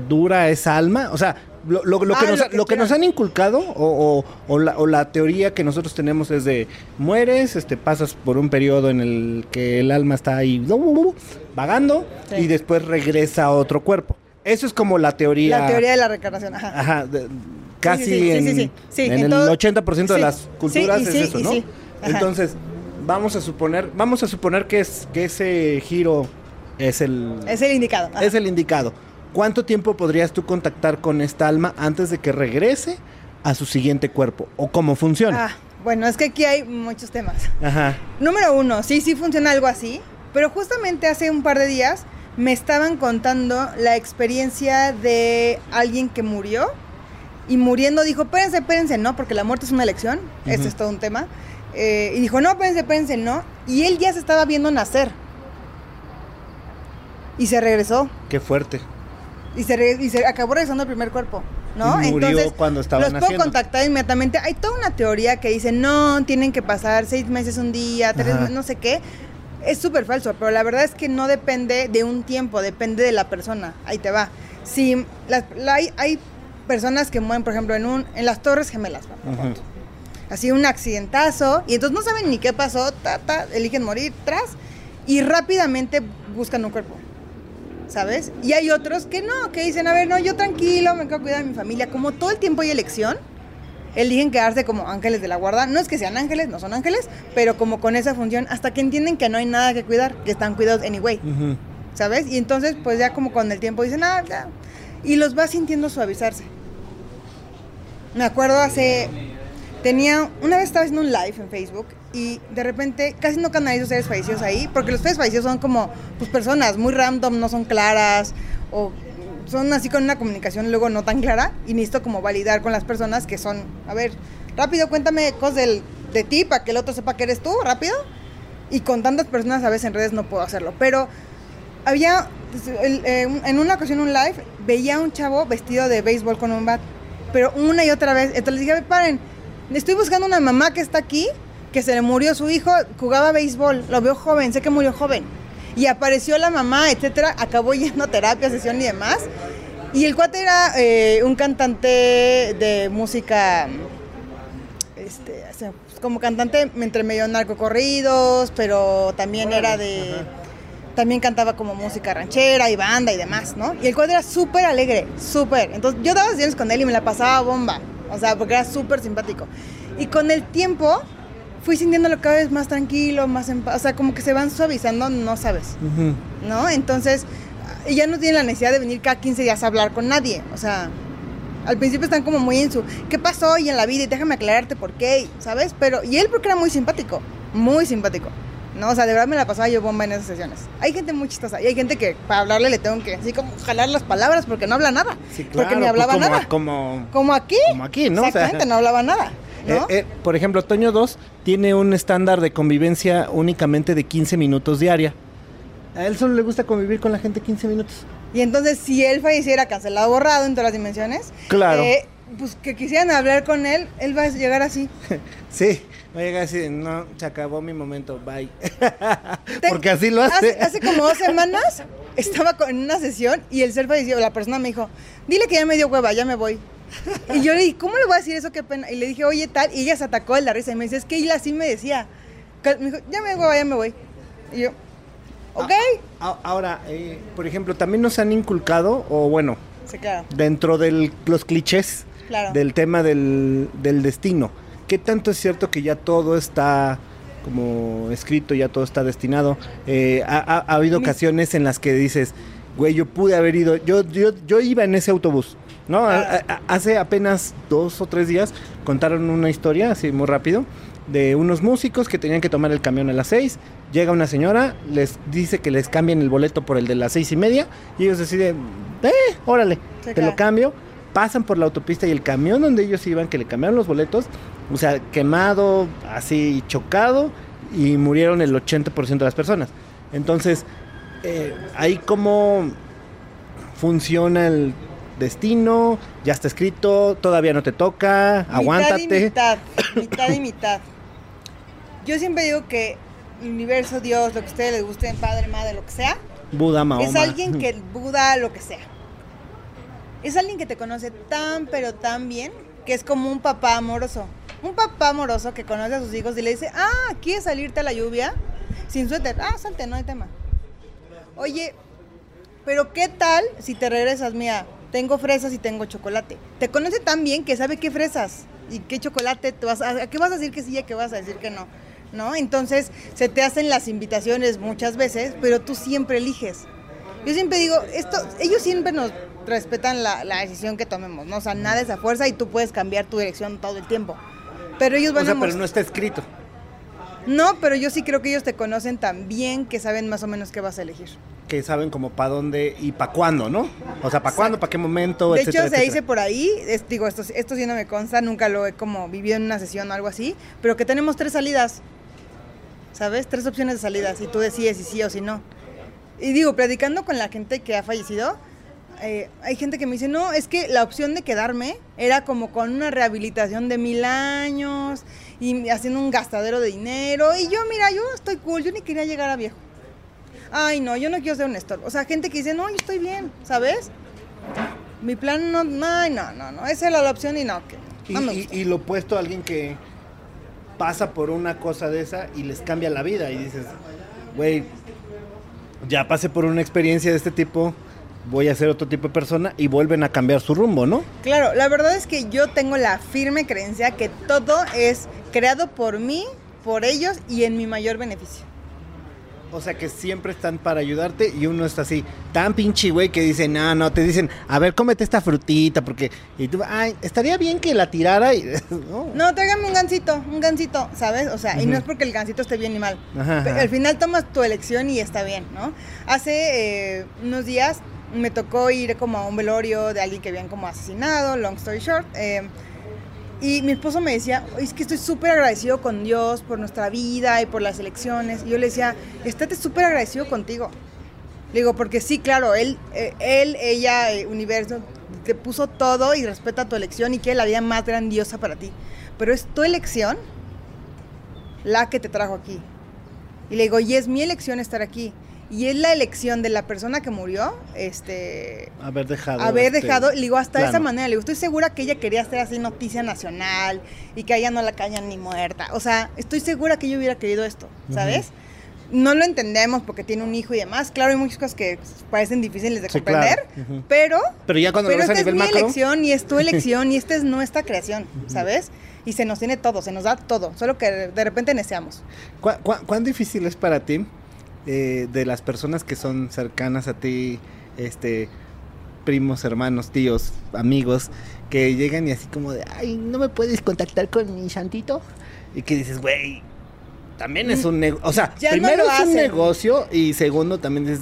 Speaker 1: dura esa alma? O sea, lo, lo- lo
Speaker 2: Ah,
Speaker 1: que, nos,
Speaker 2: lo que
Speaker 1: lo que nos han inculcado o, o- la, o la teoría que nosotros tenemos es de mueres, este, pasas por un periodo en el que el alma está ahí vagando
Speaker 2: Sí.
Speaker 1: y después regresa a otro cuerpo. Eso es como la teoría.
Speaker 2: La teoría de la reencarnación. Ajá.
Speaker 1: Ajá, de- casi
Speaker 2: sí, sí,
Speaker 1: en, en
Speaker 2: en
Speaker 1: el
Speaker 2: todo-
Speaker 1: 80% de las culturas
Speaker 2: y
Speaker 1: es eso, ¿no? Entonces, vamos a suponer, vamos a suponer que es que ese giro es el
Speaker 2: Es el indicado. Ajá.
Speaker 1: es el indicado. ¿Cuánto tiempo podrías tú contactar con esta alma antes de que regrese a su siguiente cuerpo? ¿O cómo funciona?
Speaker 2: Ah, bueno, es que aquí hay muchos temas.
Speaker 1: Ajá.
Speaker 2: Número uno, sí, sí funciona algo así, pero justamente hace un par de días me estaban contando la experiencia de alguien que murió y muriendo dijo, espérense, espérense, no, porque la muerte es una elección, esto
Speaker 1: Ujú.
Speaker 2: es todo un tema. Eh, y dijo, no, espérense, espérense, no. Y él ya se estaba viendo nacer. Y se regresó.
Speaker 1: Qué fuerte.
Speaker 2: Y se, re- y se acabó regresando al primer cuerpo, ¿no?
Speaker 1: Y murió
Speaker 2: Entonces,
Speaker 1: cuando estaba
Speaker 2: los puedo contactar inmediatamente. Hay toda una teoría que dice, no, tienen que pasar seis meses, un día, tres
Speaker 1: Ajá.
Speaker 2: meses, no sé qué. Es súper falso, pero la verdad es que no depende de un tiempo, depende de la persona. Ahí te va. Si las- la- hay, hay personas que mueren, por ejemplo, en, un, en las Torres Gemelas, ¿no?
Speaker 1: Ujú.
Speaker 2: Así un accidentazo, y entonces no saben ni qué pasó, ta, ta, eligen morir tras, y rápidamente buscan un cuerpo. ¿Sabes? Y hay otros que no, que dicen, a ver, no, yo tranquilo, me quedo cuidar de mi familia. Como todo el tiempo hay elección, eligen quedarse como ángeles de la guarda. No es que sean ángeles, no son ángeles, pero como con esa función, hasta que entienden que no hay nada que cuidar, que están cuidados anyway. ¿sabes? Y entonces, pues ya como con el tiempo dicen, ah, ya. Y los va sintiendo suavizarse. Me acuerdo hace. Tenía. Una vez estaba haciendo un live en Facebook y de repente casi no canalizo seres fallecidos ahí, porque los seres fallecidos son como, pues personas muy random, no son claras, o son así con una comunicación luego no tan clara, y necesito como validar con las personas que son, a ver, rápido, cuéntame cosas del, de ti para que el otro sepa que eres tú, rápido. Y con tantas personas a veces en redes no puedo hacerlo, pero había el- eh, en una ocasión un live veía a un chavo vestido de béisbol con un bat pero una y otra vez entonces les dije "A ver, paren estoy buscando una mamá que está aquí que se le murió su hijo jugaba béisbol lo veo joven sé que murió joven y apareció la mamá etcétera acabó yendo a terapia sesión y demás y el cuate era eh, un cantante de música este, como cantante entre medio narcocorridos, pero también era de... También cantaba como música ranchera y banda y demás, ¿no? Y el cuadro era súper alegre, súper. Entonces yo daba sesiones con él y me la pasaba bomba. O sea, porque era súper simpático. Y con el tiempo fui sintiéndolo cada vez más tranquilo, más en paz. O sea, como que se van suavizando, no sabes.
Speaker 1: Ujú.
Speaker 2: ¿no? Entonces, ya no tienen la necesidad de venir cada 15 días a hablar con nadie. O sea, al principio están como muy en su, ¿qué pasó hoy en la vida? Y déjame aclararte por qué, ¿sabes? Pero, y él porque era muy simpático, muy simpático. No, o sea, de verdad me la pasaba yo bomba en esas sesiones. Hay gente muy chistosa y hay gente que para hablarle le tengo que así como jalar las palabras porque no habla nada.
Speaker 1: Sí,
Speaker 2: porque ni
Speaker 1: claro,
Speaker 2: hablaba
Speaker 1: pues como,
Speaker 2: nada.
Speaker 1: Como,
Speaker 2: Como aquí.
Speaker 1: como aquí, ¿no? O sea,
Speaker 2: Exactamente, no hablaba nada. ¿no?
Speaker 1: Eh, eh, por ejemplo, Toño 2 tiene un estándar de convivencia únicamente de 15 minutos diaria. A él solo le gusta convivir con la gente 15 minutos.
Speaker 2: Y entonces, si él falleciera cancelado, borrado en todas las dimensiones,
Speaker 1: Claro.
Speaker 2: eh, pues que quisieran hablar con él, él va a llegar así.
Speaker 1: Sí, va a llegar así, no, se acabó mi momento, bye. Porque así lo hace.
Speaker 2: Hace, hace como dos semanas estaba en una sesión y el ser falleció, la persona me dijo, dile que ya me dio hueva, ya me voy. Y yo le dije, ¿cómo le voy a decir eso? Qué pena. Y le dije, oye, tal. Y ella se atacó de la risa y me dice, es que ella así me decía. Me dijo, ya me dio hueva, ya me voy. Y yo, ok.
Speaker 1: Ahora, eh, por ejemplo, también nos han inculcado, o bueno,
Speaker 2: Sí, claro,
Speaker 1: dentro de los clichés
Speaker 2: claro.
Speaker 1: del tema del, del destino, ¿qué tanto es cierto que ya todo está como escrito, ya todo está destinado? Eh, ha, ha- ha habido ocasiones en las que dices, güey, yo pude haber ido, yo, yo, yo iba en ese autobús, ¿no? A-
Speaker 2: Claro.
Speaker 1: a- hace apenas dos o tres días contaron una historia, así muy rápido, de unos músicos que tenían que tomar el camión a las seis. Llega una señora, les dice que les cambien el boleto por el de las seis y media, y ellos deciden, eh, órale,
Speaker 2: Sí,
Speaker 1: te
Speaker 2: claro.
Speaker 1: lo cambio. Pasan por la autopista y el camión donde ellos iban, que le cambiaron los boletos, o sea, quemado, así chocado, y murieron el 80% de las personas. Entonces, eh, ahí cómo funciona el destino, ya está escrito, todavía no te toca, aguántate.
Speaker 2: Mitad y mitad, mitad y mitad. Yo siempre digo que el universo, Dios, lo que a ustedes les guste, padre, madre, lo que sea,
Speaker 1: Buda, Mahoma.
Speaker 2: es alguien que Buda, lo que sea. Es alguien que te conoce tan, pero tan bien, que es como un papá amoroso. Un papá amoroso que conoce a sus hijos y le dice, ah, ¿quieres salirte a la lluvia? Sin suéter. Ah, salte, no hay tema. Oye, pero ¿qué tal si te regresas, mía? Tengo fresas y tengo chocolate. Te conoce tan bien que sabe qué fresas y qué chocolate te vas a, qué vas a decir que sí y a qué vas a decir que no. ¿No? Entonces se te hacen las invitaciones muchas veces, pero tú siempre eliges. Yo siempre digo, esto, ellos siempre nos respetan la, decisión que tomemos, ¿no? O sea, nada es a fuerza y tú puedes cambiar tu dirección todo el tiempo. Pero ellos van
Speaker 1: o sea, pero no está escrito.
Speaker 2: No, pero yo sí creo que ellos te conocen tan bien que saben más o menos qué vas a elegir.
Speaker 1: Que saben como para dónde y para cuándo, ¿no? O sea, para cuándo, para qué momento,
Speaker 2: De hecho, se dice por ahí, digo, esto, esto sí no me consta, nunca lo he como vivido en una sesión o algo así, pero que tenemos tres salidas, ¿sabes? Tres opciones de salidas y tú decides si sí o si no. Y digo, predicando con la gente que ha fallecido, eh, hay gente que me dice, no, es que la opción de quedarme era como con una rehabilitación de mil años y haciendo un gastadero de dinero. Y yo, mira, yo estoy cool, yo ni quería llegar a viejo. Ay, no, yo no quiero ser un estorbo. O sea, gente que dice, no, yo estoy bien, ¿sabes? Mi plan no, no, no, no, no esa era la opción y no. Que,
Speaker 1: y, lo opuesto a alguien que pasa por una cosa de esa y les cambia la vida y dices, güey, ya pasé por una experiencia de este tipo, voy a ser otro tipo de persona y vuelven a cambiar su rumbo, ¿no?
Speaker 2: Claro, la verdad es que yo tengo la firme creencia que todo es creado por mí, por ellos y en mi mayor beneficio.
Speaker 1: O sea que siempre están para ayudarte y uno está así, tan pinche güey que dicen, no, no, te dicen, a ver, cómete esta frutita, porque, y tú, ay, estaría bien que la tirara y...
Speaker 2: no. no, tráigame un gancito, un gancito, ¿sabes? O sea, y no es porque el gancito esté bien ni mal. Al final tomas tu elección y está bien, ¿no? Hace eh, unos días me tocó ir como a un velorio de alguien que habían como asesinado, long story short. Eh, y mi esposo me decía, es que estoy súper agradecido con Dios por nuestra vida y por las elecciones. Y yo le decía, estate súper agradecido contigo. Le digo, porque sí, claro, él, eh, él ella, eh, universo, te puso todo y respeta tu elección y quiere la vida más grandiosa para ti. Pero es tu elección la que te trajo aquí. Y le digo, y es mi elección estar aquí y es la elección de la persona que murió, este...
Speaker 1: Haber dejado.
Speaker 2: Haber este dejado, le digo, hasta esa manera, le digo, estoy segura que ella quería hacer así noticia nacional y que a ella no la cañan ni muerta. O sea, estoy segura que ella hubiera querido esto, ¿sabes? No lo entendemos porque tiene un hijo y demás. Claro, hay muchas cosas que parecen difíciles de comprender, pero...
Speaker 1: Pero ya cuando
Speaker 2: pero
Speaker 1: esta
Speaker 2: es mi elección y es tu elección y esta es nuestra creación, ¿sabes? Y se nos tiene todo, se nos da todo, solo que de repente deseamos.
Speaker 1: cuán difícil es para ti eh, de las personas que son cercanas a ti, este, primos, hermanos, tíos, amigos, que llegan y así como de, ay, ¿no me puedes contactar con mi santito? Y que dices, güey, también es un negocio, o sea, primero es un negocio y segundo también es...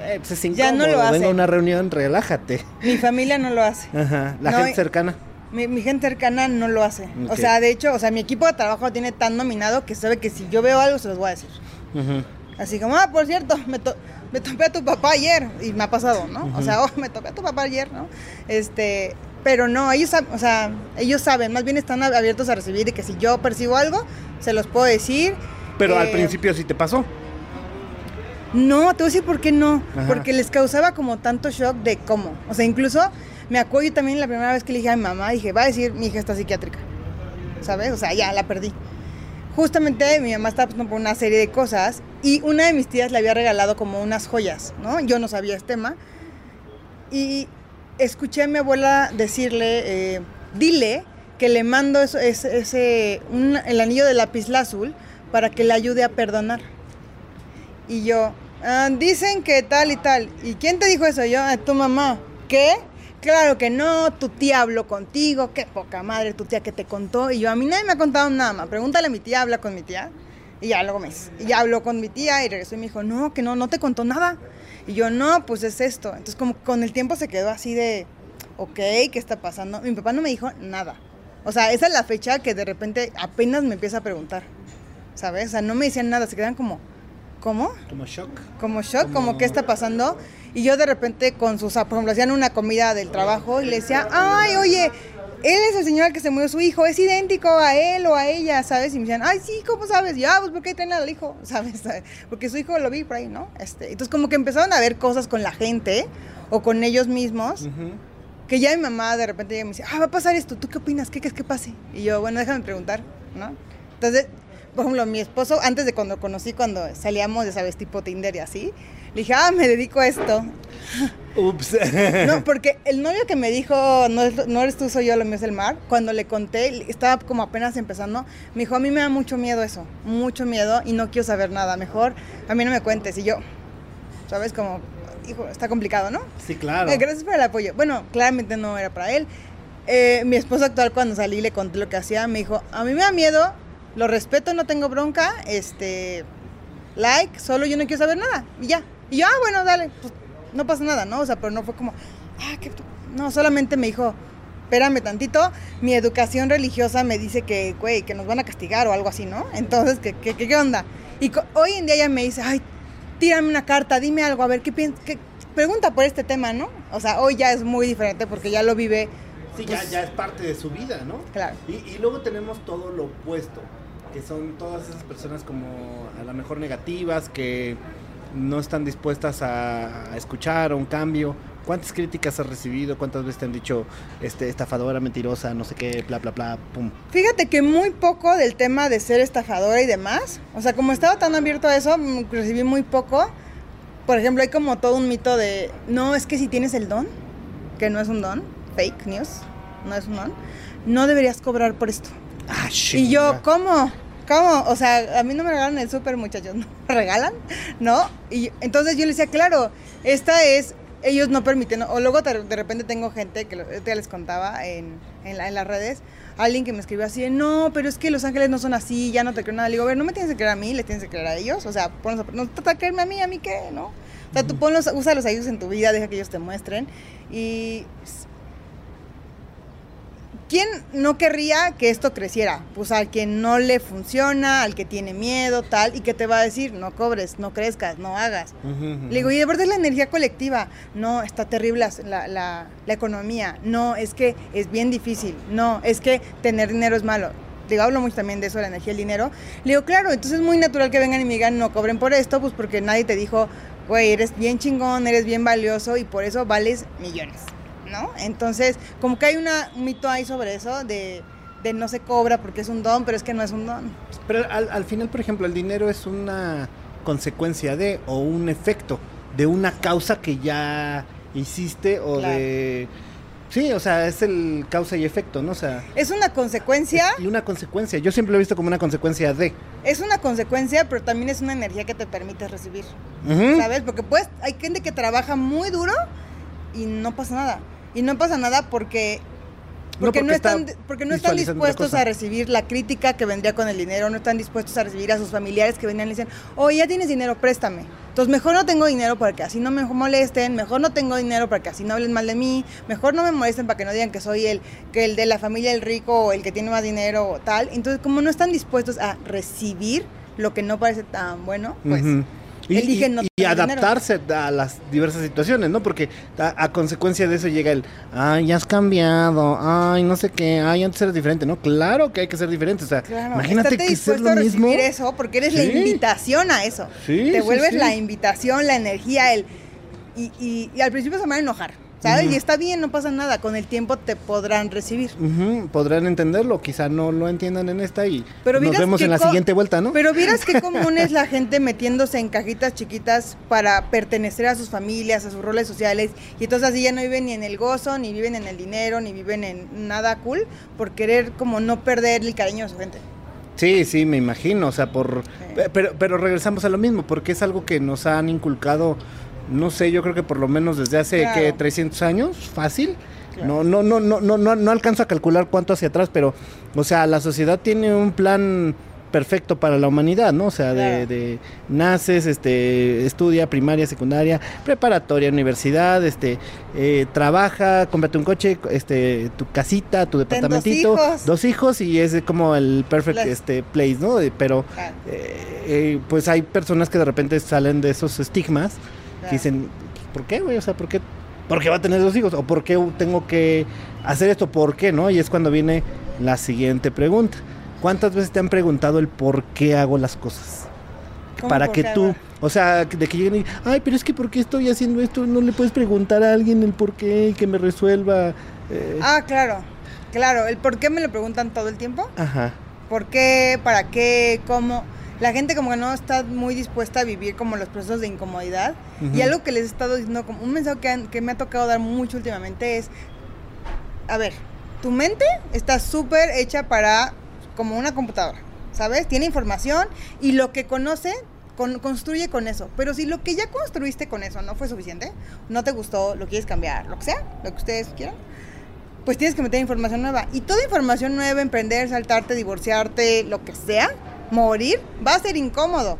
Speaker 1: Eh, pues es incómodo, ya no lo hace. venga a una reunión, relájate.
Speaker 2: Mi familia no lo hace.
Speaker 1: Ajá, la gente cercana.
Speaker 2: Mi, gente cercana no lo hace. O sea, de hecho, o sea, mi equipo de trabajo tiene tan nominado que sabe que si yo veo algo se los voy a decir. Ajá. Así como, ah, por cierto, me, me topé a tu papá ayer. Y me ha pasado, ¿no? O sea, oh, me topé a tu papá ayer, ¿no? Este, pero no, ellos, o sea, ellos saben, más bien están abiertos a recibir y que si yo percibo algo, se los puedo decir.
Speaker 1: Pero al eh, principio sí te pasó.
Speaker 2: No, te voy a decir por qué no. Porque les causaba como tanto shock de cómo. O sea, incluso me acuerdo yo también la primera vez que le dije a mi mamá, dije, va a decir, mi hija está psiquiátrica. ¿Sabes? O sea, ya la perdí justamente mi mamá estaba pasando por una serie de cosas y una de mis tías le había regalado como unas joyas, ¿no? Yo no sabía este tema. Y escuché a mi abuela decirle, eh, dile que le mando ese, el anillo de lápiz azul para que le ayude a perdonar. Y yo, ah, dicen que tal y tal. ¿Y quién te dijo eso? Yo, a ah, tu mamá. ¿Qué? Claro que no, tu tía habló contigo, qué poca madre tu tía que te contó. Y yo, a mí nadie me ha contado nada más. Pregúntale a mi tía, habla con mi tía. Y ya luego me y ya habló con mi tía y regresó y me dijo, no, que no, no te contó nada. Y yo, no, pues es esto. Entonces como con el tiempo se quedó así de, ok, ¿qué está pasando? Mi papá no me dijo nada. O sea, esa es la fecha que de repente apenas me empieza a preguntar. ¿Sabes? O sea, no me decían nada, se quedan como, ¿cómo?
Speaker 1: Como shock.
Speaker 2: Como shock, como, como qué está pasando. Y yo de repente con sus, por ejemplo, hacían una comida del trabajo y le decía, ay, oye, él es el señor al que se murió su hijo, es idéntico a él o a ella, ¿sabes? Y me decían, ay, sí, ¿cómo sabes? ya, ah, pues ¿por qué tiene al hijo? ¿Sabes? Porque su hijo lo vi por ahí, ¿no? Este, entonces como que empezaron a ver cosas con la gente o con ellos mismos que ya mi mamá de repente ya me dice, ah, va a pasar esto, ¿tú qué opinas? ¿Qué crees que pase? Y yo, bueno, déjame preguntar, ¿no? Entonces, por ejemplo, mi esposo, antes de cuando conocí, cuando salíamos, ya sabes, tipo Tinder y así, le dije, ah, me dedico a esto.
Speaker 1: Ups.
Speaker 2: No, porque el novio que me dijo, no, no eres tú, soy yo, lo mío es el mar, cuando le conté, estaba como apenas empezando, me dijo, a mí me da mucho miedo eso, mucho miedo y no quiero saber nada, mejor a mí no me cuentes. Y yo, ¿sabes? Como, hijo, está complicado, ¿no?
Speaker 1: Sí, claro.
Speaker 2: Eh, Gracias por el apoyo. Bueno, claramente no era para él. Eh, mi esposo actual, cuando salí le conté lo que hacía, me dijo, a mí me da miedo, lo respeto, no tengo bronca, este, like, solo yo no quiero saber nada, y ya. Y yo, ah, bueno, dale, pues no pasa nada, ¿no? O sea, pero no fue como, ah, qué... tu-". No, solamente me dijo, espérame tantito, mi educación religiosa me dice que, güey, que nos van a castigar o algo así, ¿no? Entonces, ¿qué, qué, qué, onda? Y hoy en día ella me dice, ay, tírame una carta, dime algo, a ver, ¿qué piensas? Pregunta por este tema, ¿no? O sea, hoy ya es muy diferente porque ya lo vive,
Speaker 1: Sí,
Speaker 2: pues-
Speaker 1: ya, ya es parte de su vida, ¿no?
Speaker 2: claro.
Speaker 1: Y, y luego tenemos todo lo opuesto, que son todas esas personas como a lo mejor negativas, que no están dispuestas a, escuchar un cambio. ¿Cuántas críticas has recibido? ¿Cuántas veces te han dicho este, estafadora, mentirosa, no sé qué, bla, bla, bla, pum?
Speaker 2: Fíjate que muy poco del tema de ser estafadora y demás. O sea, como estaba tan abierto a eso, mm, recibí muy poco. Por ejemplo, hay como todo un mito de, no, es que si tienes el don, que no es un don, fake news, no es un don, no deberías cobrar por esto.
Speaker 1: Ah,
Speaker 2: Y yo, ¿cómo? ¿Cómo? O sea, a mí no me regalan el súper, muchachos, ¿no? ¿Me regalan? ¿No? Y entonces yo le decía, claro, esta es, ellos no permiten, o luego de repente tengo gente, que lo- ya les contaba en, en, la- en las redes, alguien que me escribió así, no, pero es que los ángeles no son así, ya no te creo nada. Le digo, a ver, no me tienes que creer a mí, les tienes que creer a ellos. O sea, ponlos a- no trata de creerme a mí, a mí qué, ¿no? O sea, tú ponlos, úsalos a ellos en tu vida, deja que ellos te muestren. Y ¿Quién no querría que esto creciera? Pues al que no le funciona, al que tiene miedo, tal, y que te va a decir, no cobres, no crezcas, no hagas. Le digo, y de verdad es la energía colectiva. No, está terrible la, la, la economía. No, es que es bien difícil. No, es que tener dinero es malo. Digo, hablo mucho también de eso, la energía del dinero. Le digo, claro, entonces es muy natural que vengan y me digan, no cobren por esto, pues porque nadie te dijo, güey, eres bien chingón, eres bien valioso y por eso vales millones. ¿No? Entonces, como que hay una, un mito ahí sobre eso de, de no se cobra porque es un don, pero es que no es un don.
Speaker 1: Pero al, al final, por ejemplo, el dinero es una consecuencia de o un efecto de una causa que ya hiciste o
Speaker 2: Claro.
Speaker 1: de... Sí, o sea, es el causa y efecto, ¿no? O sea,
Speaker 2: Es una consecuencia,
Speaker 1: y una consecuencia. Yo siempre lo he visto como una consecuencia de...
Speaker 2: es una consecuencia, pero también es una energía que te permite recibir. ¿sabes? Porque pues hay gente que trabaja muy duro y no pasa nada. Y no pasa nada porque
Speaker 1: No,
Speaker 2: porque, no,
Speaker 1: está
Speaker 2: están, porque no están dispuestos a recibir la crítica que vendría con el dinero, no están dispuestos a recibir a sus familiares que venían y dicen, oye, ya tienes dinero, préstame. Entonces, mejor no tengo dinero para que así no me molesten, mejor no tengo dinero para que así no hablen mal de mí, mejor no me molesten para que no digan que soy el, que el de la familia el rico o el que tiene más dinero o tal. Entonces, como no están dispuestos a recibir lo que no parece tan bueno, pues...
Speaker 1: y-
Speaker 2: no
Speaker 1: y
Speaker 2: tener dinero.
Speaker 1: adaptarse a las diversas situaciones, ¿no? Porque a, a consecuencia de eso llega el, ay, ya has cambiado, ay, no sé qué, ay, antes eras diferente, ¿no? Claro que hay que ser diferente, o sea,
Speaker 2: Claro,
Speaker 1: imagínate que ser lo mismo.
Speaker 2: recibir eso porque eres la invitación a eso.
Speaker 1: Sí,
Speaker 2: Te
Speaker 1: sí,
Speaker 2: vuelves la invitación, la energía, el y, y- y al principio se van a enojar, Y está bien, no pasa nada, con el tiempo te podrán recibir.
Speaker 1: Podrán entenderlo, quizá no lo entiendan en esta y
Speaker 2: Pero
Speaker 1: nos vemos en la siguiente vuelta, ¿no?
Speaker 2: Pero vieras qué común es la gente metiéndose en cajitas chiquitas para pertenecer a sus familias, a sus roles sociales, y entonces así ya no viven ni en el gozo, ni viven en el dinero, ni viven en nada cool, por querer como no perder el cariño de su gente.
Speaker 1: Sí, sí, me imagino, o sea, por...
Speaker 2: Sí.
Speaker 1: Pero, pero regresamos a lo mismo, porque es algo que nos han inculcado, no sé, yo creo que por lo menos desde hace,
Speaker 2: Claro.
Speaker 1: ¿qué? 300 años, fácil.
Speaker 2: Claro.
Speaker 1: No, no, no, no, no, no, no alcanzo a calcular cuánto hacia atrás, pero, o sea, la sociedad tiene un plan perfecto para la humanidad, ¿no? O sea, de,
Speaker 2: Claro.
Speaker 1: de naces, este, estudia primaria, secundaria, preparatoria, universidad, este, eh, trabaja, cómprate un coche, este, tu casita, tu
Speaker 2: Ten dos
Speaker 1: departamentito,
Speaker 2: hijos.
Speaker 1: dos hijos y es como el perfect
Speaker 2: Las-
Speaker 1: este place, ¿no? Pero eh, eh, pues hay personas que de repente salen de esos estigmas
Speaker 2: claro.
Speaker 1: que dicen, ¿por qué, güey? O sea, ¿por qué? ¿Por qué va a tener dos hijos? ¿O por qué tengo que hacer esto? ¿Por qué, no? Y es cuando viene la siguiente pregunta. ¿Cuántas veces te han preguntado el por qué hago las cosas?
Speaker 2: ¿Cómo
Speaker 1: para que tú, o sea, de que lleguen y, ay, pero es que ¿por qué estoy haciendo esto? No le puedes preguntar a alguien el por qué y que me resuelva. eh,
Speaker 2: Ah, claro. Claro, el por qué me lo preguntan todo el tiempo.
Speaker 1: Ajá.
Speaker 2: ¿Por qué? ¿Para qué? ¿Cómo? La gente como que no está muy dispuesta a vivir como los procesos de incomodidad.
Speaker 1: Ujú.
Speaker 2: Y algo que les he estado diciendo, como un mensaje que, han- que me ha tocado dar mucho últimamente es, a ver, tu mente está súper hecha para, como una computadora, ¿sabes? Tiene información y lo que conoce, con- construye con eso. Pero si lo que ya construiste con eso no fue suficiente, no te gustó, lo quieres cambiar, lo que sea, lo que ustedes quieran, pues tienes que meter información nueva. Y toda información nueva, emprender, saltarte, divorciarte, lo que sea, morir, va a ser incómodo.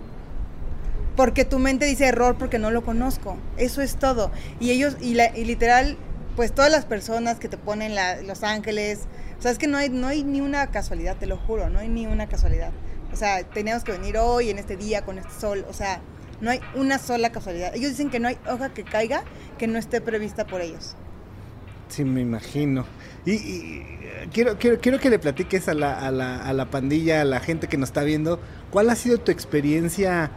Speaker 2: Porque tu mente dice error porque no lo conozco. Eso es todo. Y ellos, y, la- y literal, pues todas las personas que te ponen la- Los Ángeles, o sea, es que no hay, no hay ni una casualidad, te lo juro, no hay ni una casualidad. O sea, teníamos que venir hoy, en este día, con este sol, o sea, no hay una sola casualidad. Ellos dicen que no hay hoja que caiga que no esté prevista por ellos.
Speaker 1: Sí, me imagino. Y, y, quiero, quiero, quiero que le platiques a la, a, la, a la pandilla, a la gente que nos está viendo, ¿cuál ha sido tu experiencia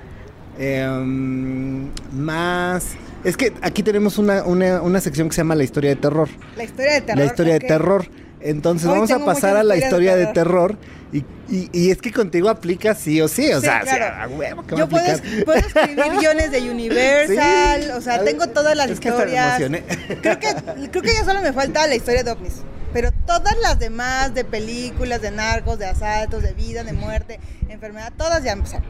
Speaker 1: em, más... Es que aquí tenemos una, una, una sección que se llama La historia de terror.
Speaker 2: La historia de terror.
Speaker 1: la historia de terror. Entonces
Speaker 2: Hoy
Speaker 1: vamos a pasar a la historia de terror. y, y, y es que contigo aplica sí o sí. O
Speaker 2: Sí,
Speaker 1: sea,
Speaker 2: claro.
Speaker 1: o sea, huevo que
Speaker 2: Yo puedo, puedo escribir guiones de Universal,
Speaker 1: Sí.
Speaker 2: o sea, tengo todas las
Speaker 1: Es
Speaker 2: historias. Creo que, creo que ya solo me falta la historia de ovnis. Pero todas las demás, de películas, de narcos, de asaltos, de vida, de muerte, enfermedad, todas ya empezaron.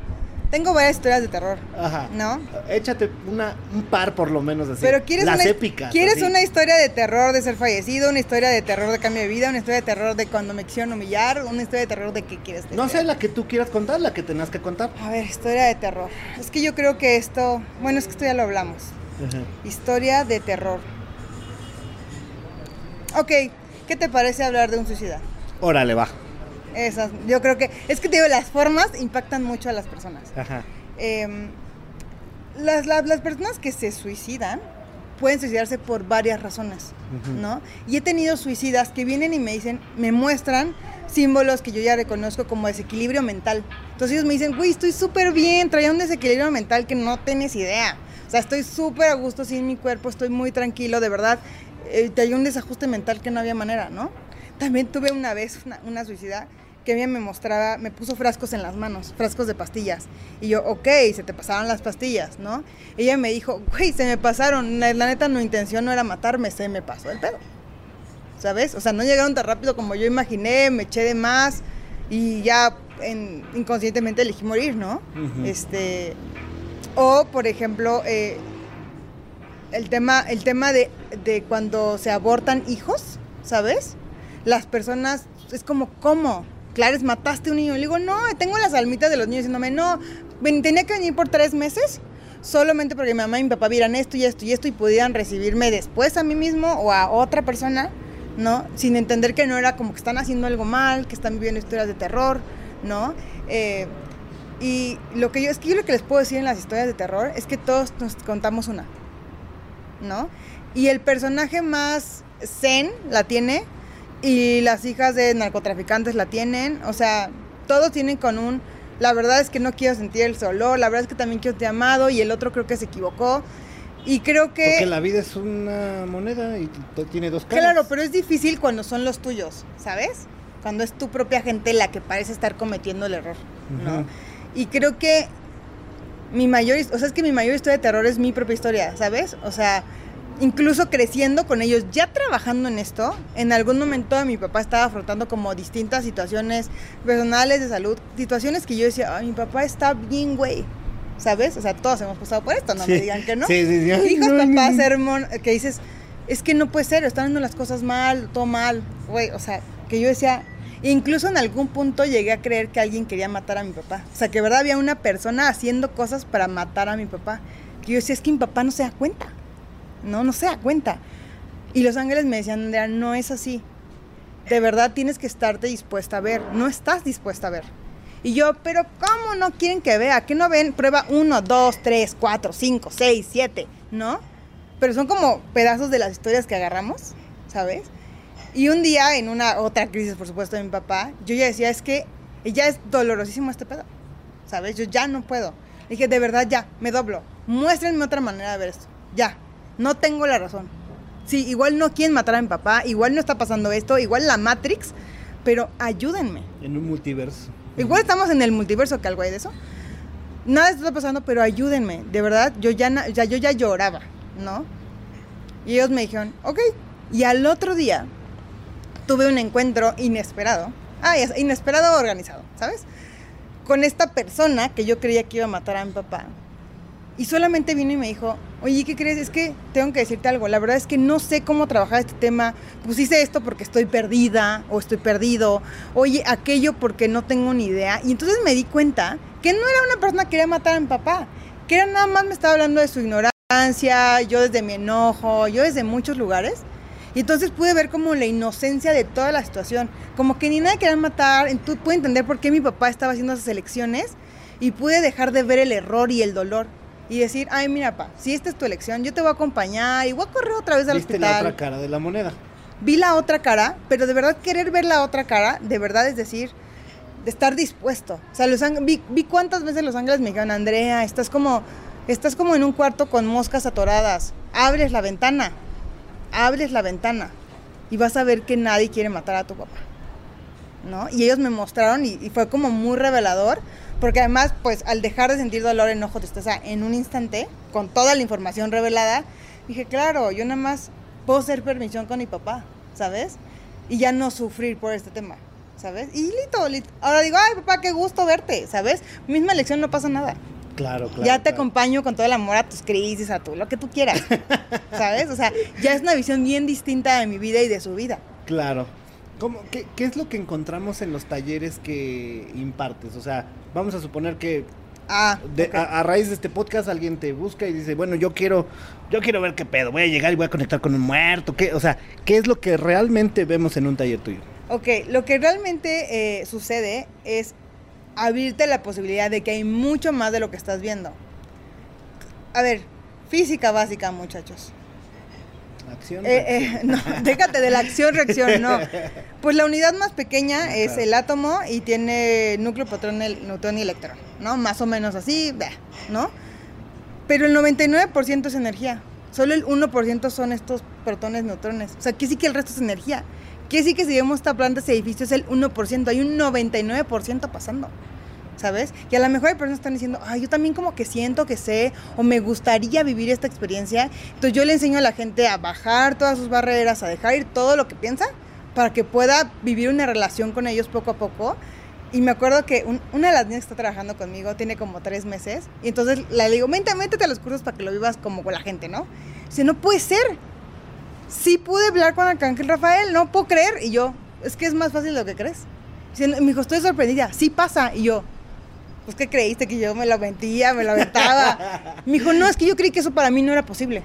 Speaker 2: Tengo varias historias de terror,
Speaker 1: Ajá.
Speaker 2: ¿no?
Speaker 1: Échate una, un par por lo menos así.
Speaker 2: Pero quieres,
Speaker 1: Las
Speaker 2: una,
Speaker 1: épicas.
Speaker 2: quieres
Speaker 1: así.
Speaker 2: una historia de terror de ser fallecido, una historia de terror de cambio de vida, una historia de terror de cuando me quisieron humillar, una historia de terror de qué quieres
Speaker 1: No sé la que tú quieras contar, la que tengas que contar.
Speaker 2: A ver, historia de terror. Es que yo creo que esto, bueno, es que esto ya lo hablamos. Historia de terror. Ok, ¿qué te parece hablar de un suicida?
Speaker 1: Órale, va.
Speaker 2: Esas, yo creo que, es que te digo, las formas impactan mucho a las personas.
Speaker 1: Ajá.
Speaker 2: Em, las, las, las personas que se suicidan pueden suicidarse por varias razones,
Speaker 1: Ujú.
Speaker 2: ¿no? Y he tenido suicidas que vienen y me dicen, me muestran símbolos que yo ya reconozco como desequilibrio mental. Entonces ellos me dicen, güey, estoy súper bien, traía un desequilibrio mental que no tienes idea. O sea, estoy súper a gusto sin mi cuerpo, estoy muy tranquilo, de verdad. Eh, traía un desajuste mental que no había manera, ¿no? También tuve una vez una, una suicida que ella me mostraba, me puso frascos en las manos, frascos de pastillas. Y yo, ok, se te pasaron las pastillas, ¿no? Ella me dijo, güey, se me pasaron. La, la neta, mi intención no era matarme, se me pasó el pedo. ¿Sabes? O sea, no llegaron tan rápido como yo imaginé, me eché de más y ya en- inconscientemente elegí morir, ¿no? Este. O, por ejemplo, eh, el tema, el tema de, de cuando se abortan hijos, ¿sabes? Las personas, es como, ¿cómo? Clares, mataste a un niño. Le digo, no, tengo las almitas de los niños diciéndome, no, ven- tenía que venir por tres meses solamente porque mi mamá y mi papá vieran esto y esto y esto y pudieran recibirme después a mí mismo o a otra persona, ¿no? Sin entender que no era como que están haciendo algo mal, que están viviendo historias de terror, ¿no? Eh, y lo que yo, es que yo lo que les puedo decir en las historias de terror es que todos nos contamos una, ¿no? Y el personaje más zen la tiene y las hijas de narcotraficantes la tienen, o sea, todos tienen con un, la verdad es que no quiero sentir el dolor, la verdad es que también quiero ser amado y el otro creo que se equivocó. Y creo que...
Speaker 1: Porque la vida es una moneda y tiene dos caras.
Speaker 2: Claro, pero es difícil cuando son los tuyos, ¿sabes? Cuando es tu propia gente la que parece estar cometiendo el error, ¿no? Y creo que mi mayor, o sea, es que mi mayor historia de terror es mi propia historia, ¿sabes? O sea, incluso creciendo con ellos, ya trabajando en esto, en algún momento mi papá estaba afrontando como distintas situaciones personales de salud, situaciones que yo decía, "Ay, mi papá está bien, güey. ¿Sabes? O sea, todos hemos pasado por esto, no
Speaker 1: Sí.
Speaker 2: me digan que no.
Speaker 1: Sí, sí,
Speaker 2: Hijos,
Speaker 1: no,
Speaker 2: papás,
Speaker 1: no.
Speaker 2: que dices, es que no puede ser, están haciendo las cosas mal, todo mal, güey, o sea, que yo decía, incluso en algún punto llegué a creer que alguien quería matar a mi papá, o sea, que verdad había una persona haciendo cosas para matar a mi papá, que yo decía, es que mi papá no se da cuenta, no, no se cuenta. Y los ángeles me decían, Andrea, no es así, de verdad tienes que estarte dispuesta a ver, no estás dispuesta a ver. Y yo, pero ¿cómo no quieren que vea? ¿Qué no ven? Prueba 1, 2, 3, 4, 5, 6, 7, ¿no? Pero son como pedazos de las historias que agarramos, ¿sabes? Y un día, en una otra crisis, por supuesto, de mi papá, yo ya decía, es que ya es dolorosísimo este pedo, ¿sabes? Yo ya no puedo. dije, de verdad, ya, me doblo. Muéstrenme otra manera de ver esto. Ya, no tengo la razón. Sí, igual no quieren matar a mi papá, igual no está pasando esto, igual la Matrix, pero ayúdenme.
Speaker 1: En un multiverso.
Speaker 2: Igual estamos en el multiverso, que algo hay de eso. Nada está pasando, pero ayúdenme. De verdad, yo ya, ya, yo ya lloraba, ¿no? Y ellos me dijeron, ok. Y al otro día tuve un encuentro inesperado. Ah, inesperado organizado, ¿sabes? Con esta persona que yo creía que iba a matar a mi papá. Y solamente vino y me dijo, oye, ¿qué crees? Es que tengo que decirte algo. La verdad es que no sé cómo trabajar este tema. Pues hice esto porque estoy perdida o estoy perdido. Oye, aquello porque no tengo ni idea. Y entonces me di cuenta que no era una persona que quería matar a mi papá. Que era nada más me estaba hablando de su ignorancia, yo desde mi enojo, yo desde muchos lugares. Y entonces pude ver como la inocencia de toda la situación. Como que ni nadie quería matar. Tú pude entender por qué mi papá estaba haciendo esas elecciones. Y pude dejar de ver el error y el dolor y decir, ay, mira, pa, si esta es tu elección, yo te voy a acompañar y voy a correr otra vez al
Speaker 1: ¿Viste la otra cara de la moneda.
Speaker 2: Vi la otra cara, pero de verdad querer ver la otra cara, de verdad es decir, de estar dispuesto. O sea, los vi, vi cuántas veces los ángeles me dijeron, Andrea, estás como, estás como en un cuarto con moscas atoradas. Abres la ventana, abres la ventana y vas a ver que nadie quiere matar a tu papá. ¿No? Y ellos me mostraron y fue como muy revelador porque además, pues al dejar de sentir dolor, enojo, tristeza en un instante, con toda la información revelada, dije, claro, yo nada más puedo hacer permisión con mi papá, ¿sabes? Y ya no sufrir por este tema, ¿sabes? Y listo, ahora digo, ay papá, qué gusto verte, ¿sabes? Misma elección, no pasa nada.
Speaker 1: Claro, claro.
Speaker 2: Ya te acompaño con todo el amor a tus crisis, a tú, lo que tú quieras, ¿sabes? O sea, ya es una visión bien distinta de mi vida y de su vida.
Speaker 1: Claro. ¿Cómo, qué, qué, es lo que encontramos en los talleres que impartes? O sea, vamos a suponer que ah, a, raíz de este podcast alguien te busca y dice, bueno, yo quiero, yo quiero ver qué pedo, voy a llegar y voy a conectar con un muerto. ¿qué? O sea, ¿qué es lo que realmente vemos en un taller tuyo?
Speaker 2: Ok, lo que realmente eh, sucede es abrirte la posibilidad de que hay mucho más de lo que estás viendo. A ver, física básica, muchachos.
Speaker 1: Acción.
Speaker 2: Eh, eh, no, déjate de la acción-reacción, no. Pues la unidad más pequeña es el átomo y tiene núcleo, protón, neutrón y electrón, ¿no? Más o menos así, ¿no? Pero el 99% es energía. Solo el 1% son estos protones, neutrones. O sea, que sí que el resto es energía. Que sí que si vemos esta planta, ese edificio es el 1%. Hay un 99% pasando. ¿Sabes? Y a lo mejor hay personas que están diciendo, ay, yo también como que siento que sé o me gustaría vivir esta experiencia. Entonces yo le enseño a la gente a bajar todas sus barreras, a dejar ir todo lo que piensa para que pueda vivir una relación con ellos poco a poco. Y me acuerdo que una de las niñas que está trabajando conmigo tiene como tres meses. Y entonces le digo, métete, métete a los cursos para que lo vivas como con la gente, ¿no? Dice, no puede ser. Sí pude hablar con Arcángel Rafael, no puedo creer. Y yo, es que es más fácil de lo que crees. Dice, me dijo, estoy sorprendida. Sí pasa. Y yo, pues ¿qué creíste? Que yo me lo mentía, me lo aventaba. me dijo, no, es que yo creí que eso para mí no era posible.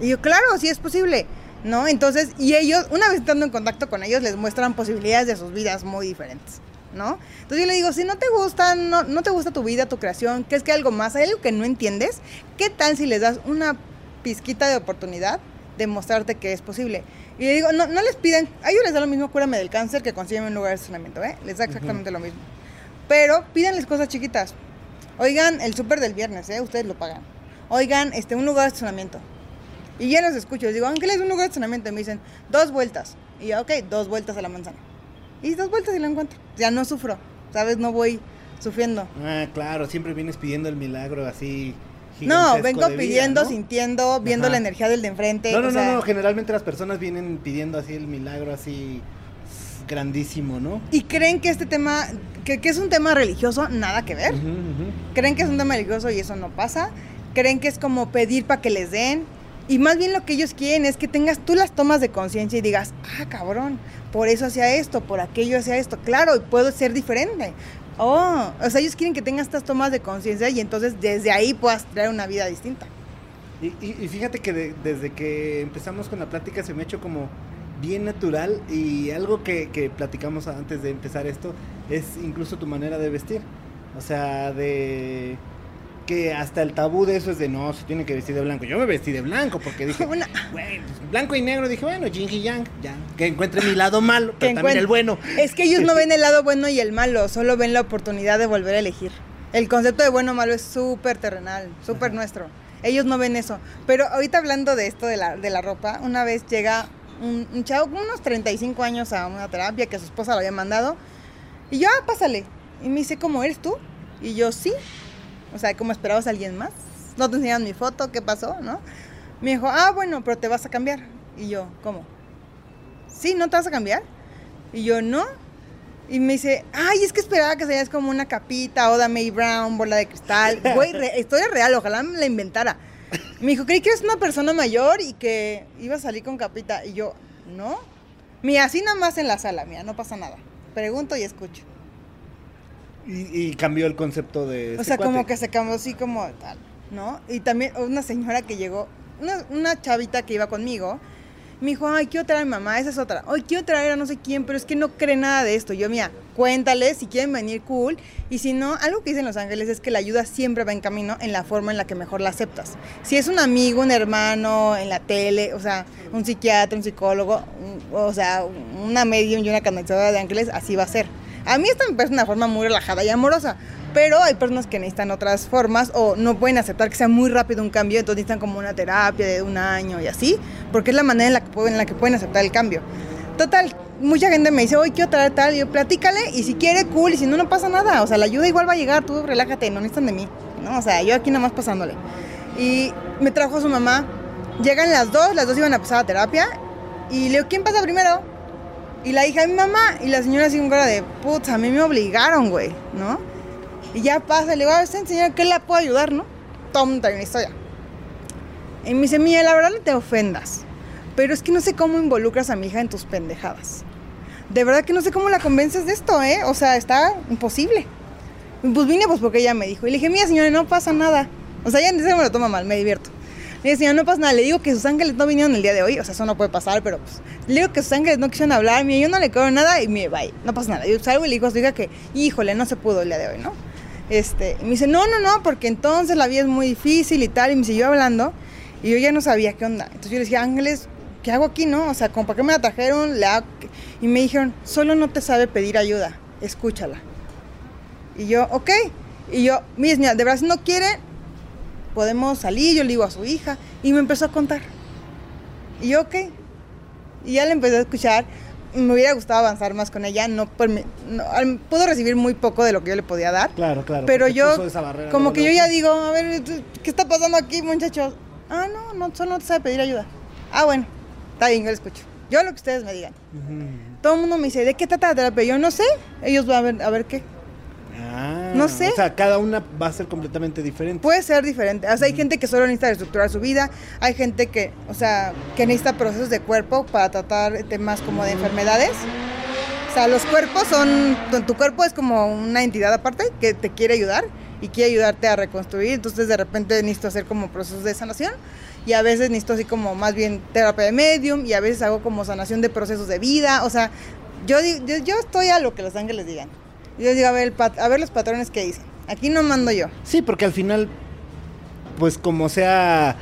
Speaker 2: Y yo, claro, sí es posible, ¿no? Entonces, y ellos, una vez estando en contacto con ellos, les muestran posibilidades de sus vidas muy diferentes, ¿no? Entonces yo le digo, si no te gusta, no, no te gusta tu vida, tu creación, que es que algo más, hay algo que no entiendes, ¿qué tal si les das una pizquita de oportunidad de mostrarte que es posible? Y le digo, no, no les piden, a ellos les da lo mismo cúrame del cáncer que consiguen un lugar de estacionamiento, ¿eh? Les da exactamente lo mismo. Pero pídanles cosas chiquitas. Oigan, el súper del viernes, ¿eh? Ustedes lo pagan. Oigan, este, un lugar de estacionamiento. Y ya los escucho. Les digo, Ángeles, un lugar de estacionamiento. Y me dicen, dos vueltas. Y ya, ok, dos vueltas a la manzana. Y dos vueltas y lo encuentro. Ya no sufro. ¿Sabes? No voy sufriendo.
Speaker 1: Ah, claro. Siempre vienes pidiendo el milagro así.
Speaker 2: No, vengo pidiendo, sintiendo, viendo la energía del de enfrente.
Speaker 1: No, no, no, no. Generalmente las personas vienen pidiendo así el milagro así grandísimo, ¿no?
Speaker 2: Y creen que este tema, que, es un tema religioso, nada que ver. Creen que es un tema religioso y eso no pasa. Creen que es como pedir para que les den. Y más bien lo que ellos quieren es que tengas tú las tomas de conciencia y digas, ah, cabrón, por eso hacía esto, por aquello hacía esto. Claro, y puedo ser diferente. Oh, o sea, ellos quieren que tengas estas tomas de conciencia y entonces desde ahí puedas traer una vida distinta.
Speaker 1: Y, fíjate que desde que empezamos con la plática se me ha hecho como bien natural y algo que, que platicamos antes de empezar esto es incluso tu manera de vestir. O sea, de que hasta el tabú de eso es de no, se tiene que vestir de blanco. Yo me vestí de blanco porque dije, bueno, pues, blanco y negro. Dije, bueno, yin y yang, ya. Que encuentre mi lado malo, pero también el bueno.
Speaker 2: Es que ellos no ven el lado bueno y el malo, solo ven la oportunidad de volver a elegir. El concepto de bueno o malo es súper terrenal, súper nuestro. Ellos no ven eso. Pero ahorita hablando de esto de la, de la ropa, una vez llega un, un chavo con unos 35 años a una terapia que su esposa lo había mandado. Y yo, ah, pásale. Y me dice, ¿cómo eres tú? Y yo, sí. O sea, ¿cómo esperabas a alguien más? No te enseñan mi foto, ¿qué pasó? ¿No? Me dijo, ah, bueno, pero te vas a cambiar. Y yo, ¿cómo? Sí, ¿no te vas a cambiar? Y yo, no. Y me dice, ay, es que esperaba que seas como una capita, Oda May Brown, bola de cristal. Güey, re- historia real, ojalá me la inventara. Me dijo, creí que eres una persona mayor y que iba a salir con capita. Y yo, no. Mira, así nada más en la sala, mira, no pasa nada. Pregunto y escucho.
Speaker 1: Y, y cambió el concepto de.
Speaker 2: O
Speaker 1: este
Speaker 2: sea, como que se cambió así como tal, ¿no? Y también una señora que llegó, una, una chavita que iba conmigo, me dijo, ay, quiero traer a mi mamá, esa es otra. Ay, quiero traer a no sé quién, pero es que no cree nada de esto. Yo, mira, cuéntales si quieren venir, cool. Y si no, algo que dicen Los Ángeles es que la ayuda siempre va en camino en la forma en la que mejor la aceptas. Si es un amigo, un hermano, en la tele, o sea, un psiquiatra, un psicólogo, o sea, una medium y una canalizadora de ángeles, así va a ser. A mí esta me parece una forma muy relajada y amorosa, pero hay personas que necesitan otras formas o no pueden aceptar que sea muy rápido un cambio, entonces necesitan como una terapia de un año y así, porque es la manera en la que pueden, en la que pueden aceptar el cambio. Total, mucha gente me dice, oye, quiero traer tal, y yo platícale, y si quiere, cool, y si no, no pasa nada, o sea, la ayuda igual va a llegar, tú relájate, no necesitan de mí, ¿no? O sea, yo aquí nada más pasándole. Y me trajo a su mamá, llegan las dos, las dos iban a pasar a terapia, y le digo, ¿quién pasa primero? Y la hija de mi mamá, y la señora así con cara de, putz, a mí me obligaron, güey, ¿no? Y ya pasa, le digo, a ver, señora, ¿qué la puedo ayudar, no? Tom, trae una historia. Y me dice, mira, la verdad no te ofendas, pero es que no sé cómo involucras a mi hija en tus pendejadas. De verdad que no sé cómo la convences de esto, ¿eh? O sea, está imposible. Pues vine pues porque ella me dijo. Y le dije, mira, señora, no pasa nada. O sea, ella en serio me lo toma mal, me divierto. Le dije, señora, no pasa nada. Le digo que sus ángeles no vinieron el día de hoy. O sea, eso no puede pasar, pero pues. Le digo que sus ángeles no quisieron hablar. Mira, yo no le creo nada y me bye. No pasa nada. Yo salgo y le digo a su hija que, híjole, no se pudo el día de hoy, ¿no? Este, me dice, no, no, no, porque entonces la vida es muy difícil y tal. Y me siguió hablando. Y yo ya no sabía qué onda. Entonces yo le decía, Ángeles, ¿qué hago aquí, no? O sea, para qué me la trajeron, qué?". Y me dijeron, solo no te sabe pedir ayuda, escúchala. Y yo, ok. Y yo, mira, señora, de verdad, si no quiere, podemos salir. Yo le digo a su hija. Y me empezó a contar. Y yo, ok. Y ya le empecé a escuchar. Me hubiera gustado avanzar más con ella. No, no, pudo recibir muy poco de lo que yo le podía dar.
Speaker 1: Claro, claro.
Speaker 2: Pero yo, como que yo ya digo, a ver, ¿qué está pasando aquí, muchachos? Ah, no, no, solo no te sabe pedir ayuda. Ah, bueno, está bien, yo lo escucho. Yo lo que ustedes me digan. Todo el mundo me dice, ¿de qué trata la terapia? Yo no sé, ellos van a ver, a ver qué.
Speaker 1: Ah,
Speaker 2: No sé.
Speaker 1: O sea, cada una va a ser completamente diferente.
Speaker 2: Puede ser diferente. O sea, hay gente que solo necesita reestructurar su vida, hay gente que, o sea, que necesita procesos de cuerpo para tratar temas como de enfermedades. O sea, los cuerpos son, tu- tu cuerpo es como una entidad aparte que te quiere ayudar y quiere ayudarte a reconstruir. Entonces, de repente necesito hacer como procesos de sanación y a veces necesito así como más bien terapia de medium y a veces hago como sanación de procesos de vida. O sea, yo, yo, yo estoy a lo que los ángeles digan. Yo digo, a ver, el pat- a ver los patrones que dicen. Aquí no mando yo.
Speaker 1: Sí, porque al final, pues como sea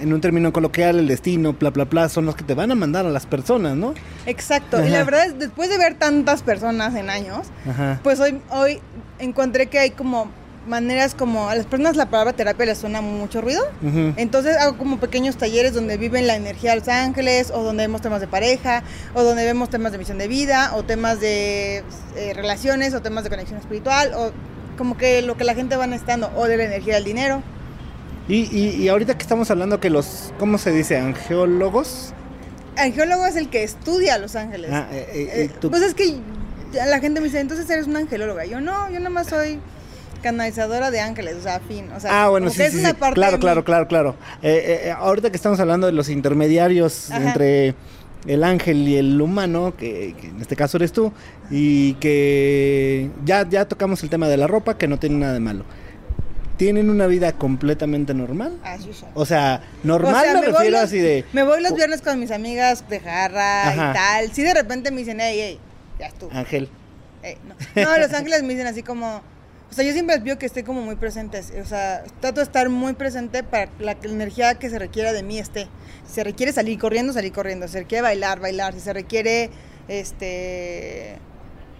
Speaker 1: en un término coloquial, el destino, bla, bla, bla, son los que te van a mandar a las personas, ¿no?
Speaker 2: Exacto. Y la verdad es, después de ver tantas personas en años,
Speaker 1: Ajá.
Speaker 2: pues hoy, hoy encontré que hay como maneras como a las personas la palabra terapia les suena mucho ruido. Entonces hago como pequeños talleres donde viven la energía de los ángeles, o donde vemos temas de pareja, o donde vemos temas de misión de vida, o temas de eh, relaciones, o temas de conexión espiritual, o como que lo que la gente va necesitando, o de la energía del dinero.
Speaker 1: Y, y, y ahorita que estamos hablando que los, ¿cómo se dice? Angeólogos.
Speaker 2: Angeólogo es el que estudia a los ángeles.
Speaker 1: Ah, eh, eh,
Speaker 2: Eh,
Speaker 1: y tú-
Speaker 2: pues es que la gente me dice, entonces eres una angelóloga. Yo no, yo nada más soy canalizadora de ángeles, o sea, fin. O sea,
Speaker 1: ah, bueno, sí,
Speaker 2: es
Speaker 1: sí,
Speaker 2: una
Speaker 1: sí.
Speaker 2: parte
Speaker 1: Claro,
Speaker 2: de
Speaker 1: claro,
Speaker 2: mí.
Speaker 1: claro, claro. Eh, eh, ahorita que estamos hablando de los intermediarios
Speaker 2: Ajá.
Speaker 1: entre el ángel y el humano, que, que en este caso eres tú, y que ya, ya tocamos el tema de la ropa, que no tiene nada de malo. ¿Tienen una vida completamente normal?
Speaker 2: As usual.
Speaker 1: O sea, normal
Speaker 2: O sea,
Speaker 1: me, refiero
Speaker 2: los-
Speaker 1: así de...
Speaker 2: Me voy los viernes con mis amigas de jarra
Speaker 1: Ajá.
Speaker 2: y tal. Si de repente me dicen, hey, hey, ya estuvo.
Speaker 1: Ángel.
Speaker 2: Ey, no. No, los ángeles me dicen así como. O sea, yo siempre les pido que esté como muy presentes. O sea, trato de estar muy presente para que la energía que se requiera de mí esté. Si se requiere salir corriendo, salir corriendo. Si se requiere bailar, bailar. Si se requiere, este.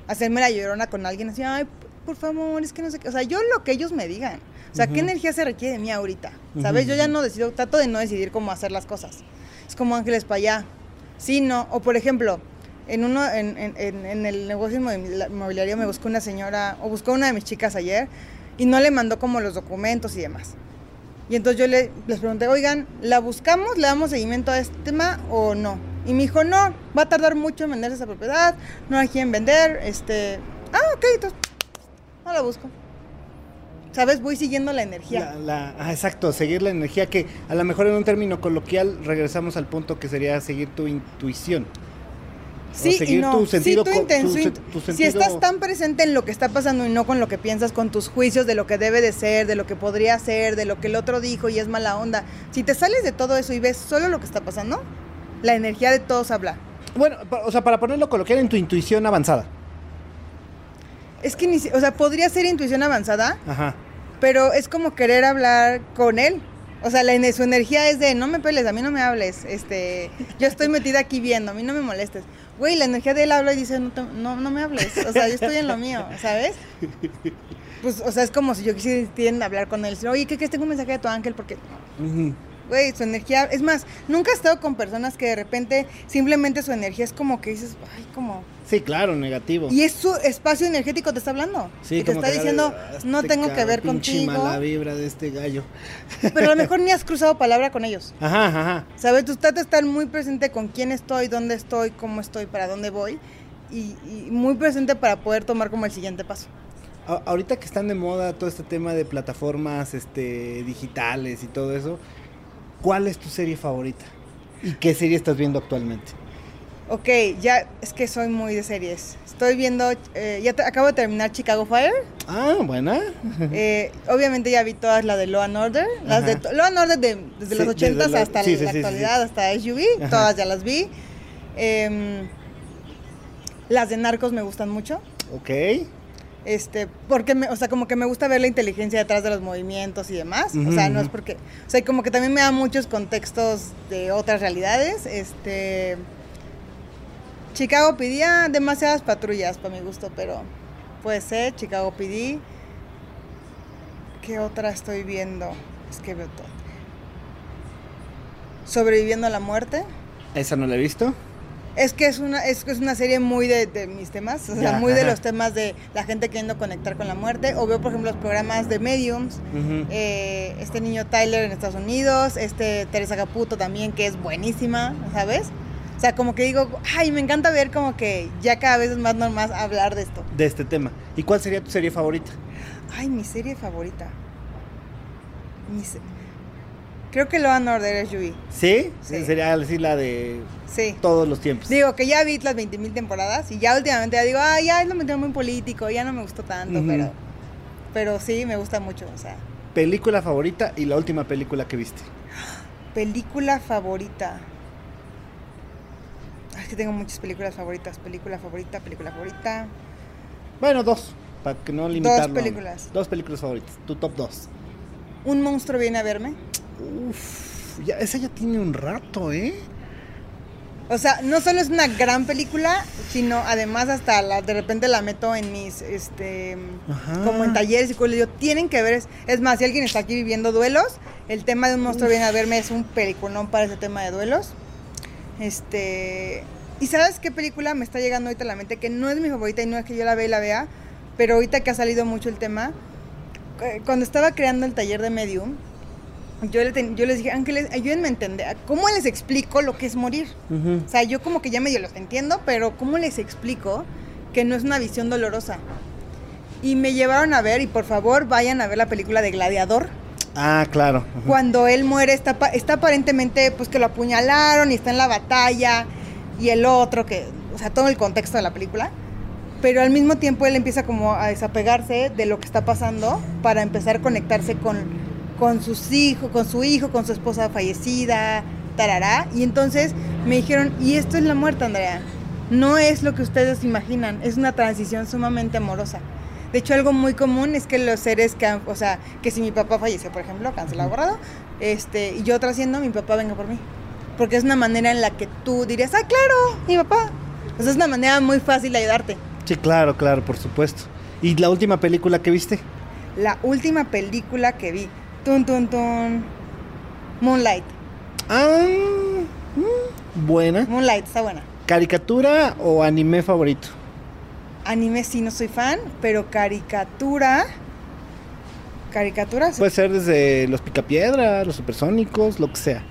Speaker 2: Hacerme la llorona con alguien así, ay, por favor, es que no sé qué. O sea, yo lo que ellos me digan. O sea, ¿qué energía se requiere de mí ahorita? ¿Sabes? Yo ya no decido, trato de no decidir cómo hacer las cosas. Es como ángeles para allá. Sí, no. O por ejemplo, en uno, en, el negocio inmobiliario me buscó una señora, o buscó una de mis chicas ayer, y no le mandó como los documentos y demás. Y entonces yo le, les pregunté, oigan, ¿la buscamos? ¿Le damos seguimiento a este tema o no? Y me dijo, no, va a tardar mucho en vender esa propiedad, no la quieren vender, este... Ah, ok, entonces no la busco. ¿Sabes? Voy siguiendo la energía.
Speaker 1: La, ah, exacto, seguir la energía que a lo mejor en un término coloquial regresamos al punto que sería seguir tu intuición.
Speaker 2: Sí, y no. tu sentido, Si estás tan presente en lo que está pasando y no con lo que piensas, con tus juicios de lo que debe de ser, de lo que podría ser, de lo que el otro dijo y es mala onda, si te sales de todo eso y ves solo lo que está pasando, la energía de todos habla.
Speaker 1: Bueno, o sea, para ponerlo coloquial en tu intuición avanzada.
Speaker 2: Es que ni, o sea, podría ser intuición avanzada, pero es como querer hablar con él. O sea, la, su energía es de no me peles, a mí no me hables, este, yo estoy metida aquí viendo, a mí no me molestes. Güey, la energía de él habla y dice, no, no, no me hables, o sea, yo estoy en lo mío, ¿sabes? Pues, o sea, es como si yo quisiera hablar con él, oye, ¿qué crees? Tengo un mensaje de tu ángel porque güey, su energía, es más, nunca he estado con personas que de repente simplemente su energía es como que dices, ay, como...
Speaker 1: Sí, claro, negativo.
Speaker 2: Y es su espacio energético te está hablando. Sí, y te está diciendo, no este tengo que ver contigo.
Speaker 1: la vibra de este gallo.
Speaker 2: Pero a lo mejor ni has cruzado palabra con ellos.
Speaker 1: Ajá, ajá.
Speaker 2: ¿Sabes? Tú estás estar muy presente con quién estoy, dónde estoy, cómo estoy, para dónde voy. Y, y muy presente para poder tomar como el siguiente paso
Speaker 1: ahorita que están de moda todo este tema de plataformas este, digitales y todo eso, ¿Cuál es tu serie favorita? ¿Y qué serie estás viendo actualmente?
Speaker 2: Ok, ya es que soy muy de series. Estoy viendo, eh, ya acabo de terminar Chicago Fire.
Speaker 1: Ah, buena.
Speaker 2: Eh, obviamente ya vi todas las de Law and Order. Las de Law and Order desde los 80 hasta la actualidad, hasta SUV. Todas ya las vi. Em, las de Narcos me gustan mucho.
Speaker 1: Ok
Speaker 2: este, porque, me, o sea, como que me gusta ver la inteligencia detrás de los movimientos y demás, o sea, no es porque, o sea, como que también me da muchos contextos de otras realidades, este, Chicago pedía demasiadas patrullas para mi gusto, pero puede ser, Chicago PD, ¿qué otra estoy viendo? Es que veo todo. Sobreviviendo a la muerte.
Speaker 1: ¿Esa no la he visto?
Speaker 2: Es que es una, es, es una serie muy de, mis temas, o sea, muy de los temas de la gente queriendo conectar con la muerte. O veo, por ejemplo, los programas de Mediums, eh, este niño Tyler en Estados Unidos, este Teresa Caputo también, que es buenísima, ¿sabes? O sea, como que digo, ay, me encanta ver como que ya cada vez es más normal hablar de esto.
Speaker 1: De este tema. ¿Y cuál sería tu serie favorita?
Speaker 2: Ay, mi serie favorita. Mi Creo que lo van a ordenar SUV.
Speaker 1: ¿Sí? ¿Sí? Sería decir la de sí. todos los tiempos.
Speaker 2: Digo que ya vi las 20.000 temporadas y ya últimamente ya digo, ah, ya lo metieron muy político, ya no me gustó tanto, pero pero sí me gusta mucho, o sea.
Speaker 1: Película favorita y la última película que viste.
Speaker 2: Película favorita. Es que tengo muchas películas favoritas. Película favorita, película favorita.
Speaker 1: Bueno, dos, para que no limitarlo.
Speaker 2: Dos películas.
Speaker 1: Dos películas favoritas. Tu top dos.
Speaker 2: Un monstruo viene a verme.
Speaker 1: Uf, ya, esa ya tiene un rato, ¿eh?
Speaker 2: O sea, no solo es una gran película, sino además hasta la, de repente la meto en mis, este, como en talleres y cosas. Yo, tienen que ver, es, más, si alguien está aquí viviendo duelos, el tema de un monstruo viene a verme es un peliculón para ese tema de duelos. Este, y ¿sabes qué película me está llegando ahorita a la mente? Que no es mi favorita y no es que yo la vea y la vea, pero ahorita que ha salido mucho el tema, eh, cuando estaba creando el taller de Medium, yo, le yo les dije, Ángeles, ayúdenme a entender, ¿cómo les explico lo que es morir? O sea, yo como que ya medio los entiendo, pero ¿cómo les explico que no es una visión dolorosa? Y me llevaron a ver, y por favor vayan a ver la película de Gladiador.
Speaker 1: Ah, claro.
Speaker 2: Cuando él muere, está, está aparentemente pues que lo apuñalaron y está en la batalla, y el otro, que, o sea, todo el contexto de la película. Pero al mismo tiempo él empieza como a desapegarse de lo que está pasando para empezar a conectarse con con sus hijos, con su hijo, con su esposa fallecida, tarará. Y entonces me dijeron, y esto es la muerte, Andrea. No es lo que ustedes imaginan, es una transición sumamente amorosa. De hecho, algo muy común es que los seres que, o sea, que si mi papá falleció, por ejemplo, cancelado, borrado, este, y yo trasciendo, mi papá venga por mí. Porque es una manera en la que tú dirías, ah, claro, mi papá. O sea, es una manera muy fácil de ayudarte.
Speaker 1: Sí, claro, claro, por supuesto. ¿Y la última película que viste?
Speaker 2: La última película que vi. Tun, tun, tun. Moonlight.
Speaker 1: Ah, buena.
Speaker 2: Moonlight, está buena.
Speaker 1: ¿Caricatura o anime favorito?
Speaker 2: Anime sí no soy fan, pero caricatura. Caricaturas.
Speaker 1: Puede ser desde los Picapiedra, los Supersónicos, lo que sea.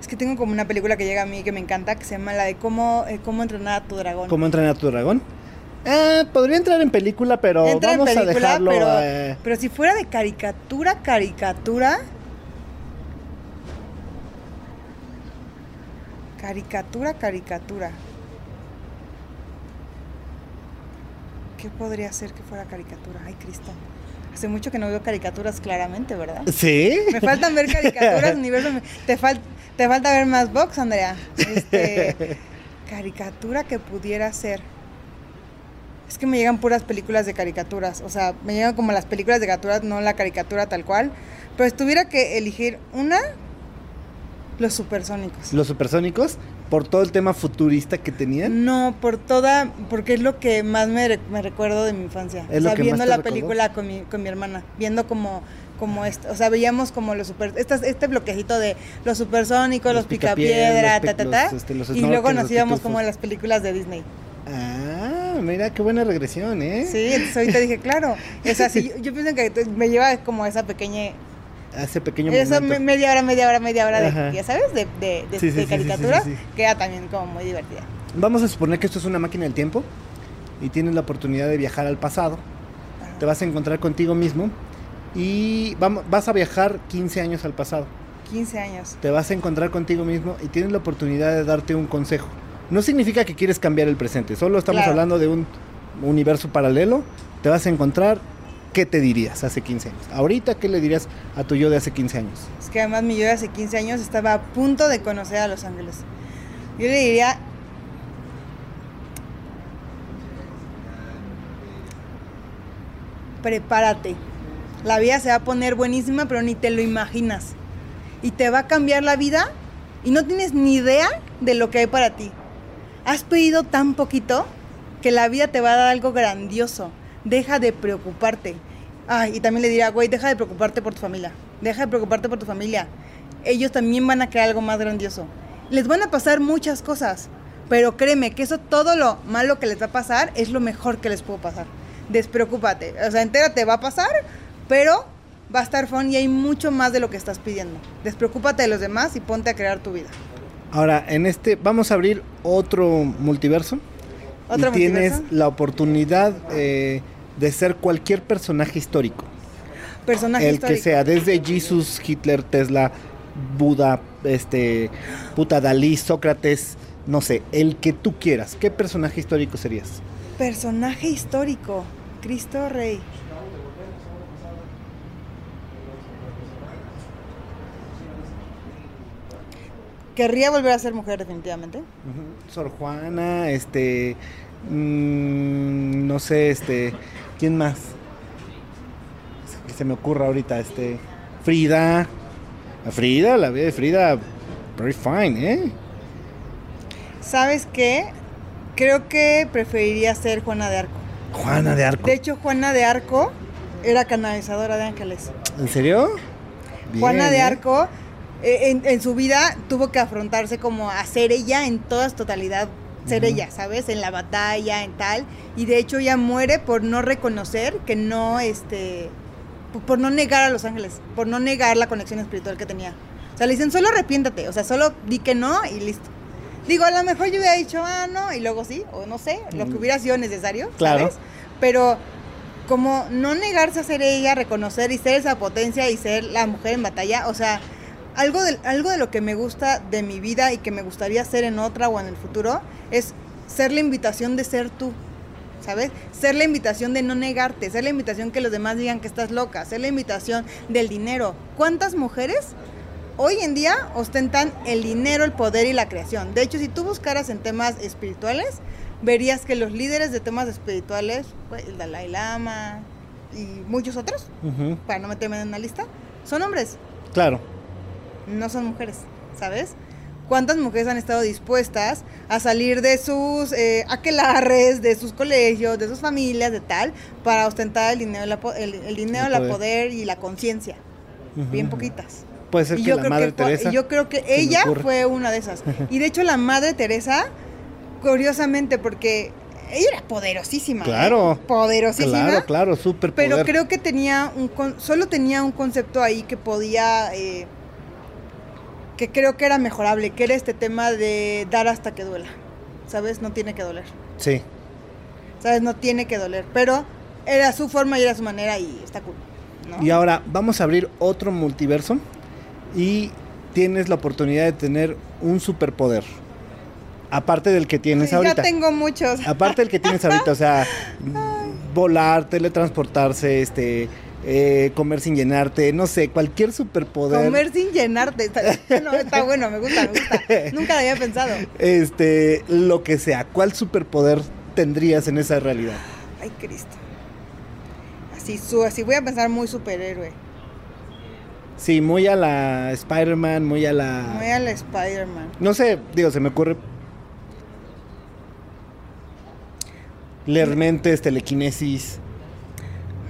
Speaker 2: Es que tengo como una película que llega a mí que me encanta, que se llama la de cómo, eh, cómo entrenar a tu dragón.
Speaker 1: ¿Cómo entrenar a tu dragón? Ah, podría entrar en película, pero
Speaker 2: Entra en
Speaker 1: vamos a dejarlo.
Speaker 2: pero,
Speaker 1: eh,
Speaker 2: pero si fuera de caricatura, caricatura. Caricatura, caricatura. ¿Qué podría ser que fuera caricatura? Ay, Cristo. Hace mucho que no veo caricaturas claramente, ¿verdad?
Speaker 1: ¿Sí?
Speaker 2: Me faltan ver caricaturas, universo. Te, fal- te falta ver más box, Andrea. Este, caricatura que pudiera ser. Es que me llegan puras películas de caricaturas. O sea, me llegan como las películas de caricaturas, no la caricatura tal cual. Pero si tuviera que elegir una, los supersónicos.
Speaker 1: Los Supersónicos, por todo el tema futurista que tenían.
Speaker 2: No, por toda, porque es lo que más me, re- me recuerdo de mi infancia.
Speaker 1: ¿Es
Speaker 2: o
Speaker 1: lo
Speaker 2: sea,
Speaker 1: que más
Speaker 2: viendo
Speaker 1: te
Speaker 2: la
Speaker 1: recordó?
Speaker 2: película con mi, con mi hermana, viendo como, como esto, o sea, veíamos como los super, estas, este bloquecito de los supersónicos,
Speaker 1: Los
Speaker 2: los, picapiedra, ta, ta, ta,
Speaker 1: los, este, los
Speaker 2: y luego nos íbamos
Speaker 1: pitufos.
Speaker 2: como en las películas de Disney.
Speaker 1: Ah, mira qué buena regresión, ¿eh?
Speaker 2: Sí, entonces ahorita dije, claro, o sea, sí, yo, yo pienso que me lleva como esa pequeña,
Speaker 1: Hace pequeño
Speaker 2: esa
Speaker 1: momento.
Speaker 2: media hora, media hora, media hora de, ya sabes, de, de, de-
Speaker 1: Sí, sí, sí,
Speaker 2: de
Speaker 1: sí,
Speaker 2: caricatura,
Speaker 1: sí, sí, sí.
Speaker 2: que era también como muy divertida.
Speaker 1: Vamos a suponer que esto es una máquina del tiempo y tienes la oportunidad de viajar al pasado.
Speaker 2: Ajá.
Speaker 1: Te vas a encontrar contigo mismo y vamos, vas a viajar 15 años al pasado.
Speaker 2: 15 años.
Speaker 1: Te vas a encontrar contigo mismo y tienes la oportunidad de darte un consejo. No significa que quieres cambiar el presente, solo estamos
Speaker 2: Claro.
Speaker 1: hablando de un universo paralelo. Te vas a encontrar, ¿qué te dirías hace 15 años? Ahorita, ¿qué le dirías a tu yo de hace 15 años?
Speaker 2: Es que además mi yo de hace 15 años estaba a punto de conocer a Los Ángeles. Yo le diría... Prepárate. La vida se va a poner buenísima, pero ni te lo imaginas. Y te va a cambiar la vida y no tienes ni idea de lo que hay para ti. Has pedido tan poquito que la vida te va a dar algo grandioso. Deja de preocuparte. Ay, y también le diría, güey, deja de preocuparte por tu familia. Deja de preocuparte por tu familia. Ellos también van a crear algo más grandioso. Les van a pasar muchas cosas, pero créeme que eso todo lo malo que les va a pasar es lo mejor que les puede pasar. Despreocúpate. O sea, entérate, va a pasar, pero va a estar fun y hay mucho más de lo que estás pidiendo. Despreocúpate de los demás y ponte a crear tu vida.
Speaker 1: Ahora, en este, vamos a abrir otro multiverso.
Speaker 2: ¿Otro
Speaker 1: y tienes
Speaker 2: multiverso?
Speaker 1: la oportunidad eh, de ser cualquier personaje histórico.
Speaker 2: Personaje
Speaker 1: el
Speaker 2: histórico.
Speaker 1: que sea, desde Jesus, Hitler, Tesla, Buda, este, puta Dalí, Sócrates, no sé, el que tú quieras. ¿Qué personaje histórico serías?
Speaker 2: Personaje histórico. Cristo Rey. Querría volver a ser mujer definitivamente.
Speaker 1: Sor Juana, este, mm, no sé, este, ¿quién más? Que se me ocurra ahorita, este, Frida. A Frida, la vida de Frida, very fine, ¿eh?
Speaker 2: ¿Sabes qué? Creo que preferiría ser Juana de Arco.
Speaker 1: Juana de Arco.
Speaker 2: De hecho, Juana de Arco era canalizadora de ángeles.
Speaker 1: ¿En serio?
Speaker 2: Juana
Speaker 1: Bien,
Speaker 2: de
Speaker 1: ¿eh?
Speaker 2: Arco eh, en, en su vida tuvo que afrontarse como a ser ella en toda su totalidad, ser
Speaker 1: Ujú.
Speaker 2: ella, ¿sabes? En la batalla, en tal. Y de hecho ella muere por no reconocer que no, este, por- no negar a los ángeles, por no negar la conexión espiritual que tenía. O sea, le dicen, solo arrepiéntate, o sea, solo di que no y listo. Digo, a lo mejor yo hubiera dicho, ah, no, y luego sí, o no sé, lo que hubiera sido necesario,
Speaker 1: Claro.
Speaker 2: ¿sabes? Pero como no negarse a ser ella, reconocer y ser esa potencia y ser la mujer en batalla, o sea, algo de, algo de lo que me gusta de mi vida y que me gustaría ser en otra o en el futuro es ser la invitación de ser tú, ¿sabes? Ser la invitación de no negarte, ser la invitación que los demás digan que estás loca, ser la invitación del dinero. ¿Cuántas mujeres hoy en día ostentan el dinero, el poder y la creación? De hecho, si tú buscaras en temas espirituales, verías que los líderes de temas espirituales, pues, el Dalai Lama y muchos otros, para no meterme en una lista, son hombres
Speaker 1: Claro.
Speaker 2: No son mujeres, ¿sabes? ¿Cuántas mujeres han estado dispuestas a salir de sus eh, aquelarres, de sus colegios, de sus familias, de tal, para ostentar el dinero, la, el, el, dinero, el la poder. y la conciencia? Bien poquitas.
Speaker 1: Puede ser
Speaker 2: y
Speaker 1: que
Speaker 2: yo
Speaker 1: la
Speaker 2: creo
Speaker 1: Madre
Speaker 2: que
Speaker 1: Teresa.
Speaker 2: Yo creo que ella fue una de esas. Y de hecho la Madre Teresa, curiosamente, porque ella era poderosísima. ¿eh?
Speaker 1: Claro.
Speaker 2: Poderosísima.
Speaker 1: Claro, claro, súper
Speaker 2: Pero creo que tenía un solo tenía un concepto ahí que podía eh, que creo que era mejorable, que era este tema de dar hasta que duela. ¿Sabes? No tiene que doler.
Speaker 1: Sí.
Speaker 2: ¿Sabes? No tiene que doler, pero era su forma y era su manera y está cool. ¿no?
Speaker 1: Y ahora vamos a abrir otro multiverso y tienes la oportunidad de tener un superpoder. Aparte del que tienes
Speaker 2: Sí,
Speaker 1: ahorita.
Speaker 2: Ya tengo muchos.
Speaker 1: Aparte del que tienes ahorita, o sea, volar, teletransportarse, este, eh, comer sin llenarte, no sé, cualquier superpoder.
Speaker 2: Comer sin llenarte. Está, no, está bueno, me gusta, me gusta. Nunca lo había pensado.
Speaker 1: Este, lo que sea, ¿cuál superpoder tendrías en esa realidad?
Speaker 2: Ay, Cristo. Así, su, así voy a pensar muy superhéroe.
Speaker 1: Sí, muy a la Spider-Man, muy a la...
Speaker 2: Muy a la Spider-Man.
Speaker 1: No sé, digo, se me ocurre... Leer mentes, telequinesis.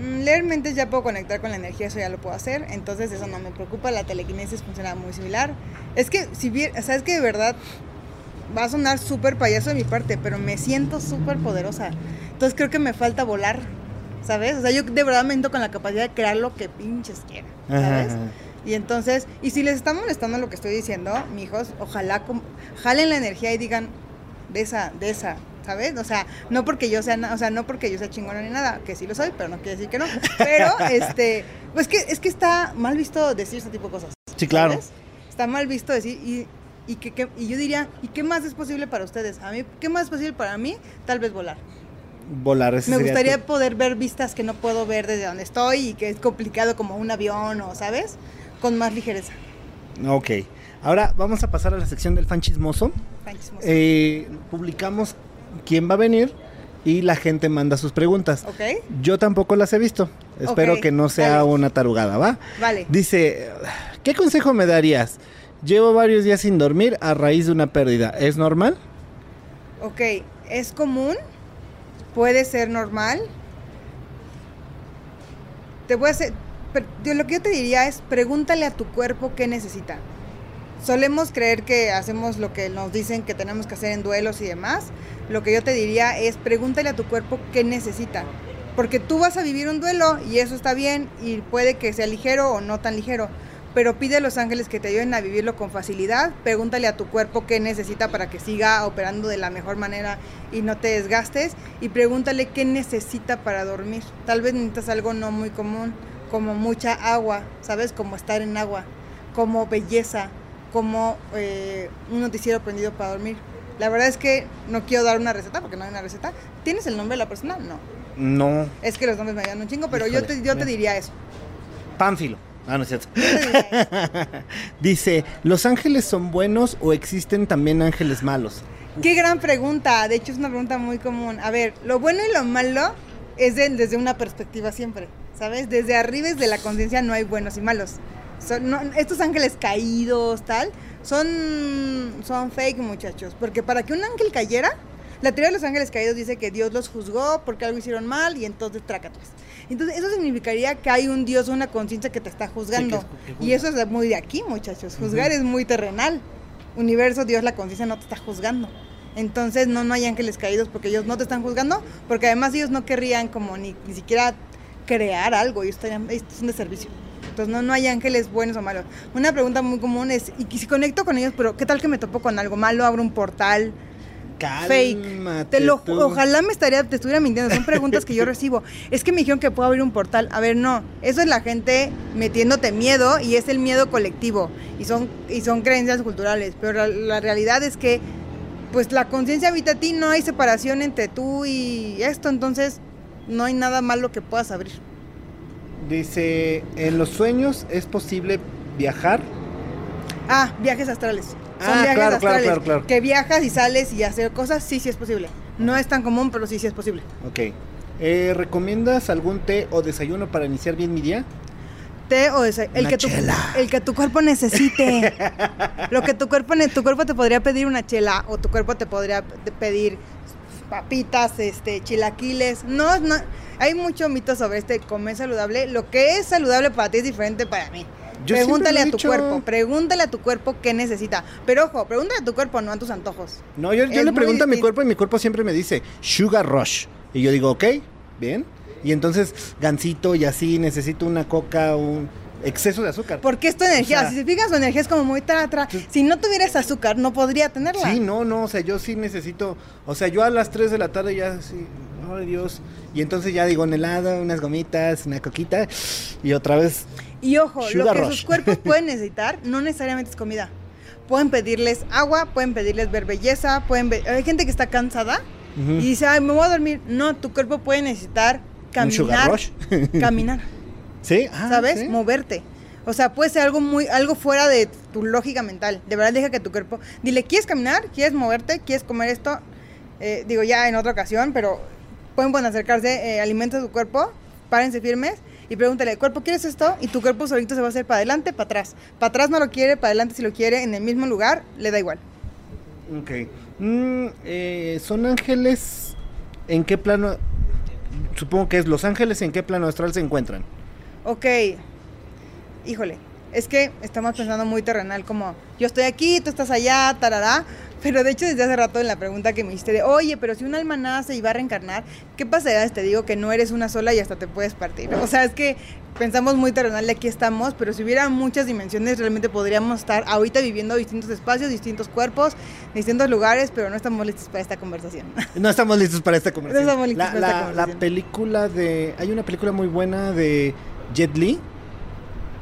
Speaker 2: Mm, Leer mentes ya puedo conectar con la energía, eso ya lo puedo hacer, entonces eso no me preocupa, la telequinesis funciona muy similar. Es que, si bien, sabes que de verdad va a sonar súper payaso de mi parte, pero me siento súper poderosa. Entonces creo que me falta volar, ¿sabes? O sea, yo de verdad me siento con la capacidad de crear lo que pinches quiera, ¿sabes?
Speaker 1: Ajá.
Speaker 2: Y entonces, y si les está molestando lo que estoy diciendo, mijos, ojalá jalen la energía y digan de esa, de esa, ¿sabes? O sea, no porque yo sea, o sea, no porque yo sea chingona ni nada, que sí lo soy, pero no quiere decir que no. Pero, este, pues que es que está mal visto decir ese tipo de cosas.
Speaker 1: Sí, claro.
Speaker 2: ¿sabes? Está mal visto decir y y que, que- y yo diría, ¿y qué más es posible para ustedes? A mí, ¿qué más es posible para mí? Tal vez volar.
Speaker 1: Volar, ese
Speaker 2: Me gustaría
Speaker 1: tu-
Speaker 2: poder ver vistas que no puedo ver desde donde estoy y que es complicado como un avión o, ¿sabes? Con más ligereza.
Speaker 1: Ok. Ahora vamos a pasar a la sección del fan chismoso. Eh, publicamos quién va a venir y la gente manda sus preguntas. Yo tampoco las he visto. Espero que no sea una tarugada, ¿va?
Speaker 2: Vale.
Speaker 1: Dice, ¿qué consejo me darías? Llevo varios días sin dormir a raíz de una pérdida. ¿Es normal?
Speaker 2: Ok, es común, puede ser normal. Te voy a hacer, pero lo que yo te diría es pregúntale a tu cuerpo qué necesita. Solemos creer que hacemos lo que nos dicen que tenemos que hacer en duelos y demás. Lo que yo te diría es pregúntale a tu cuerpo qué necesita. Porque tú vas a vivir un duelo y eso está bien y puede que sea ligero o no tan ligero. Pero pide a los ángeles que te ayuden a vivirlo con facilidad. Pregúntale a tu cuerpo qué necesita para que siga operando de la mejor manera y no te desgastes. Y pregúntale qué necesita para dormir. Tal vez necesitas algo no muy común, como mucha agua, ¿sabes? Como estar en agua, como belleza, como eh, un noticiero prendido para dormir. La verdad es que no quiero dar una receta porque no hay una receta. ¿Tienes el nombre de la persona? No.
Speaker 1: No.
Speaker 2: Es que los nombres me ayudan un chingo, pero yo te, yo te diría eso.
Speaker 1: Pánfilo. Ah, no es cierto. Dice, ¿los ángeles son buenos o existen también ángeles malos?
Speaker 2: Qué gran pregunta. De hecho, es una pregunta muy común. A ver, lo bueno y lo malo es de- desde una perspectiva siempre. ¿Sabes? Desde arriba, desde la conciencia, no hay buenos y malos. Son- no- estos ángeles caídos, tal, son, son fake, muchachos. Porque para que un ángel cayera, la teoría de los ángeles caídos dice que Dios los juzgó porque algo hicieron mal y entonces trácatelas. Entonces, eso significaría que hay un Dios, una conciencia que te está juzgando.
Speaker 1: Sí, que- que juzga.
Speaker 2: y eso es muy de aquí, muchachos. Juzgar es muy terrenal. Universo, Dios, la conciencia no te está juzgando. Entonces no, no hay ángeles caídos porque ellos no te están juzgando, porque además ellos no querrían como ni, ni siquiera crear algo, ellos, estarían, son de servicio. Entonces no, no hay ángeles buenos o malos. Una pregunta muy común es, ¿y si conecto con ellos, pero qué tal que me topo con algo malo, abro un portal? fake.
Speaker 1: Cálmate
Speaker 2: Te lo,
Speaker 1: tú.
Speaker 2: ojalá me estaría, te estuviera mintiendo. Son preguntas que yo recibo. Es que me dijeron que puedo abrir un portal. A ver, no. Eso es la gente metiéndote miedo y es el miedo colectivo. Y son, y son creencias culturales. Pero la, la realidad es que, pues la conciencia habita a ti. No hay separación entre tú y esto. Entonces, no hay nada malo que puedas abrir.
Speaker 1: Dice, ¿en los sueños es posible viajar?
Speaker 2: Ah, viajes astrales. Son
Speaker 1: Ah,
Speaker 2: viajes
Speaker 1: claro, claro,
Speaker 2: astrales.
Speaker 1: claro, claro.
Speaker 2: Que viajas y sales y hacer cosas. Sí, sí es posible. No es tan común, pero sí, sí es posible.
Speaker 1: Ok. Eh, ¿Recomiendas algún té o desayuno para iniciar bien mi día?
Speaker 2: Té o desa- el que tu el que tu cuerpo necesite. Lo que tu cuerpo tu cuerpo te podría pedir una chela o tu cuerpo te podría pedir papitas, este, chilaquiles. No, no hay mucho mito sobre este comer saludable. Lo que es saludable para ti es diferente para mí.
Speaker 1: Yo
Speaker 2: pregúntale a tu
Speaker 1: dicho.
Speaker 2: cuerpo, pregúntale a tu cuerpo qué necesita. Pero ojo, pregúntale a tu cuerpo, no a tus antojos.
Speaker 1: No, yo, le pregunto a mi cuerpo y mi cuerpo siempre me dice Sugar Rush. Y yo digo, ok, bien. Y entonces, gansito y así, necesito una coca, un exceso de azúcar.
Speaker 2: Porque es tu energía.
Speaker 1: O sea-
Speaker 2: si te fijas, su energía es como muy tra, tra. Si no tuvieras azúcar, no podría tenerla.
Speaker 1: Sí, no, no, o sea, yo sí necesito, o sea, yo a las 3 de la tarde ya sí, ay Dios, y entonces ya digo un helado, unas gomitas, una coquita, y otra vez,
Speaker 2: Y ojo, lo que
Speaker 1: rush.
Speaker 2: sus cuerpos pueden necesitar no necesariamente es comida. Pueden pedirles agua, pueden pedirles ver belleza, pueden ver... Hay gente que está cansada y dice, ay, me voy a dormir. No, tu cuerpo puede necesitar
Speaker 1: un sugar
Speaker 2: caminar.
Speaker 1: rush.
Speaker 2: Caminar,
Speaker 1: ¿Sí? Ah,
Speaker 2: ¿sabes?
Speaker 1: ¿sí?
Speaker 2: Moverte. O sea, puede ser algo muy, algo fuera de tu lógica mental. De verdad, deja que tu cuerpo. Dile, ¿quieres caminar? ¿Quieres moverte? ¿Quieres comer esto? Eh, digo, ya en otra ocasión, pero pueden, pueden acercarse, eh, alimenta su cuerpo, párense firmes y pregúntale, cuerpo, ¿quieres esto? Y tu cuerpo solito se va a hacer para adelante, para atrás. Para atrás no lo quiere, para adelante si lo quiere, en el mismo lugar, le da igual.
Speaker 1: Ok. Mm, eh, ¿Son ángeles en qué plano? Supongo que es Los Ángeles, ¿en qué plano astral se encuentran?
Speaker 2: Ok, híjole, es que estamos pensando muy terrenal, como yo estoy aquí, tú estás allá, tarará. Pero de hecho, desde hace rato en la pregunta que me hiciste de, oye, pero si un alma nace y va a reencarnar, ¿qué pasaría si te digo que no eres una sola y hasta te puedes partir? O sea, es que pensamos muy terrenal de aquí estamos, pero si hubiera muchas dimensiones, realmente podríamos estar ahorita viviendo distintos espacios, distintos cuerpos, distintos lugares, pero no estamos listos para esta conversación.
Speaker 1: No estamos listos para esta conversación.
Speaker 2: No estamos listos
Speaker 1: la,
Speaker 2: para esta conversación.
Speaker 1: la película de. Hay una película muy buena de Jet Li.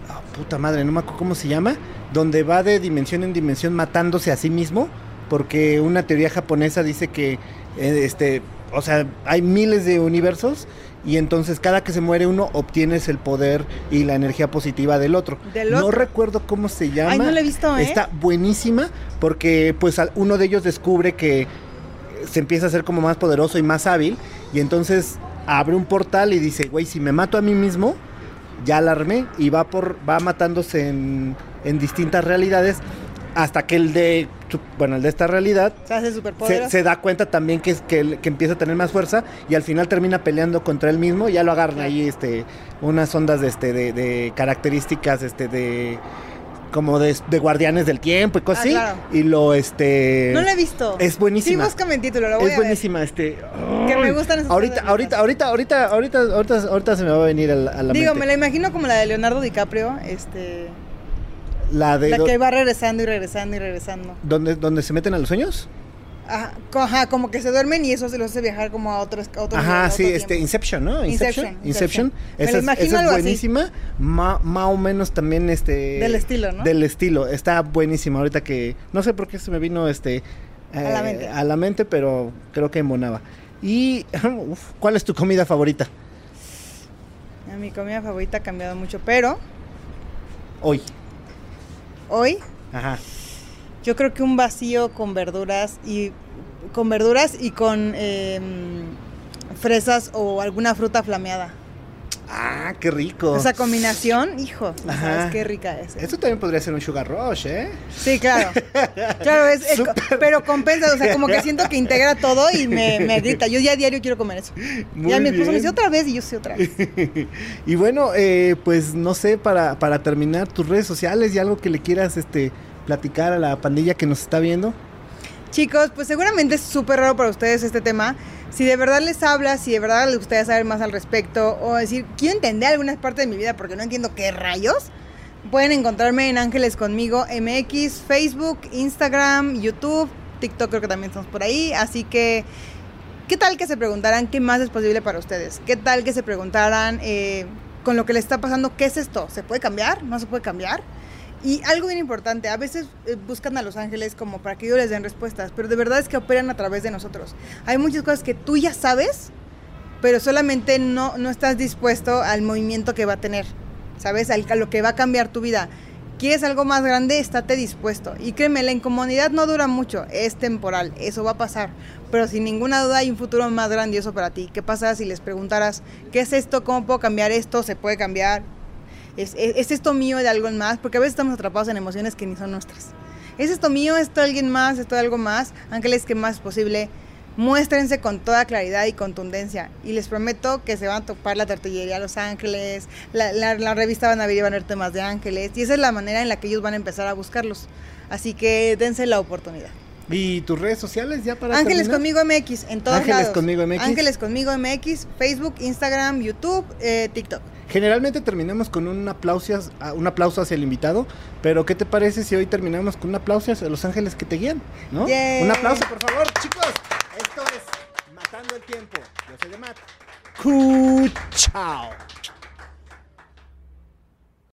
Speaker 1: Ah, puta madre, no me acuerdo cómo se llama. Donde va de dimensión en dimensión matándose a sí mismo. Porque una teoría japonesa dice que. eh, este. O sea, hay miles de universos. Y entonces cada que se muere uno obtienes el poder y la energía positiva del otro.
Speaker 2: Del
Speaker 1: No recuerdo cómo se llama.
Speaker 2: Ay, no la he visto, ¿eh?
Speaker 1: Está buenísima porque pues uno de ellos descubre que se empieza a ser como más poderoso y más hábil y entonces abre un portal y dice, güey, si me mato a mí mismo, ya la armé y va por va matándose en, en distintas realidades hasta que el de bueno, el de esta realidad
Speaker 2: Se
Speaker 1: da cuenta también que, es, que, que empieza a tener más fuerza y al final termina peleando contra él mismo. Y ya lo agarran ahí este unas ondas de este de, de características este de como de, de guardianes del tiempo y cosas
Speaker 2: Ah,
Speaker 1: así
Speaker 2: claro.
Speaker 1: y lo este
Speaker 2: No la he visto.
Speaker 1: es buenísima
Speaker 2: Sí, búscame el título, lo voy
Speaker 1: es
Speaker 2: a ver.
Speaker 1: buenísima este
Speaker 2: Que me gustan esas
Speaker 1: ahorita
Speaker 2: cosas
Speaker 1: ahorita ahorita ahorita ahorita ahorita ahorita se me va a venir a la, a la
Speaker 2: Digo, me la imagino como la de Leonardo DiCaprio, este,
Speaker 1: la de
Speaker 2: la que va regresando y regresando y regresando.
Speaker 1: donde donde se meten a los sueños
Speaker 2: Ajá, co- ajá, como que se duermen y eso se los hace viajar como a otro, a otro
Speaker 1: Ajá,
Speaker 2: a otro
Speaker 1: sí,
Speaker 2: tiempo.
Speaker 1: este, Inception, ¿no?
Speaker 2: Inception,
Speaker 1: Inception.
Speaker 2: Inception.
Speaker 1: Esa, es, esa es buenísima. Ma- Más o menos también este.
Speaker 2: Del estilo, ¿no?
Speaker 1: Del estilo. Está buenísima. Ahorita que. No sé por qué se me vino este.
Speaker 2: A la mente.
Speaker 1: a la mente, pero creo que embonaba. Y. uf, ¿Cuál es tu comida favorita?
Speaker 2: Mi comida favorita ha cambiado mucho, pero
Speaker 1: Hoy.
Speaker 2: hoy
Speaker 1: Ajá.
Speaker 2: Yo creo que un vacío con verduras y con verduras y con em, fresas o alguna fruta flameada.
Speaker 1: Ah, qué rico.
Speaker 2: Esa combinación, hijo, no
Speaker 1: Ajá.
Speaker 2: sabes qué rica es.
Speaker 1: Esto también podría ser un sugar rush, ¿eh?
Speaker 2: Sí, claro. Claro, es, pero compensa, o sea, como que siento que integra todo y me, me grita. Yo ya a diario quiero comer eso.
Speaker 1: Muy
Speaker 2: ya mi esposo me
Speaker 1: bien.
Speaker 2: dice otra vez y yo sí otra vez.
Speaker 1: y bueno, eh, pues no sé, para, para terminar, tus redes sociales y algo que le quieras este, platicar a la pandilla que nos está viendo.
Speaker 2: Chicos, pues seguramente es súper raro para ustedes este tema. Si de verdad les habla, si de verdad les gustaría saber más al respecto, o decir, quiero entender algunas partes de mi vida porque no entiendo qué rayos, pueden encontrarme en Ángeles Conmigo MX, Facebook, Instagram, YouTube, TikTok creo que también estamos por ahí. Así que, ¿qué tal que se preguntaran qué más es posible para ustedes? ¿Qué tal que se preguntaran eh, con lo que les está pasando, qué es esto? ¿Se puede cambiar? ¿No se puede cambiar? Y algo bien importante, a veces eh, buscan a los ángeles como para que ellos les den respuestas, pero de verdad es que operan a través de nosotros. Hay muchas cosas que tú ya sabes, pero solamente no, no estás dispuesto al movimiento que va a tener, ¿sabes? Al- a lo que va a cambiar tu vida. ¿Quieres algo más grande? Estate dispuesto. Y créeme, la incomodidad no dura mucho, es temporal, eso va a pasar. Pero sin ninguna duda hay un futuro más grandioso para ti. ¿Qué pasa si les preguntaras, ¿qué es esto? ¿Cómo puedo cambiar esto? ¿Se puede cambiar? Es, es, esto mío de algo más, porque a veces estamos atrapados en emociones que ni son nuestras. ¿Es esto mío? ¿Esto de alguien más? ¿Esto de algo más? Ángeles, que más es posible? Muéstrense con toda claridad y contundencia. Y les prometo que se van a topar la tortillería Los Ángeles, la, la, revista Van a ver y van a ver temas de ángeles. Y esa es la manera en la que ellos van a empezar a buscarlos. Así que dense la oportunidad.
Speaker 1: ¿Y tus redes sociales ya para
Speaker 2: Ángeles conmigo MX, en todos
Speaker 1: Ángeles conmigo MX.
Speaker 2: Ángeles conmigo MX, Facebook, Instagram, YouTube, eh, TikTok.
Speaker 1: Generalmente terminamos con un aplauso, un aplauso hacia el invitado, pero ¿qué te parece si hoy terminamos con un aplauso hacia los ángeles que te guían? ¿no? Un aplauso, por favor, chicos. Esto es Matando el Tiempo. Yo soy de Matt. Chao.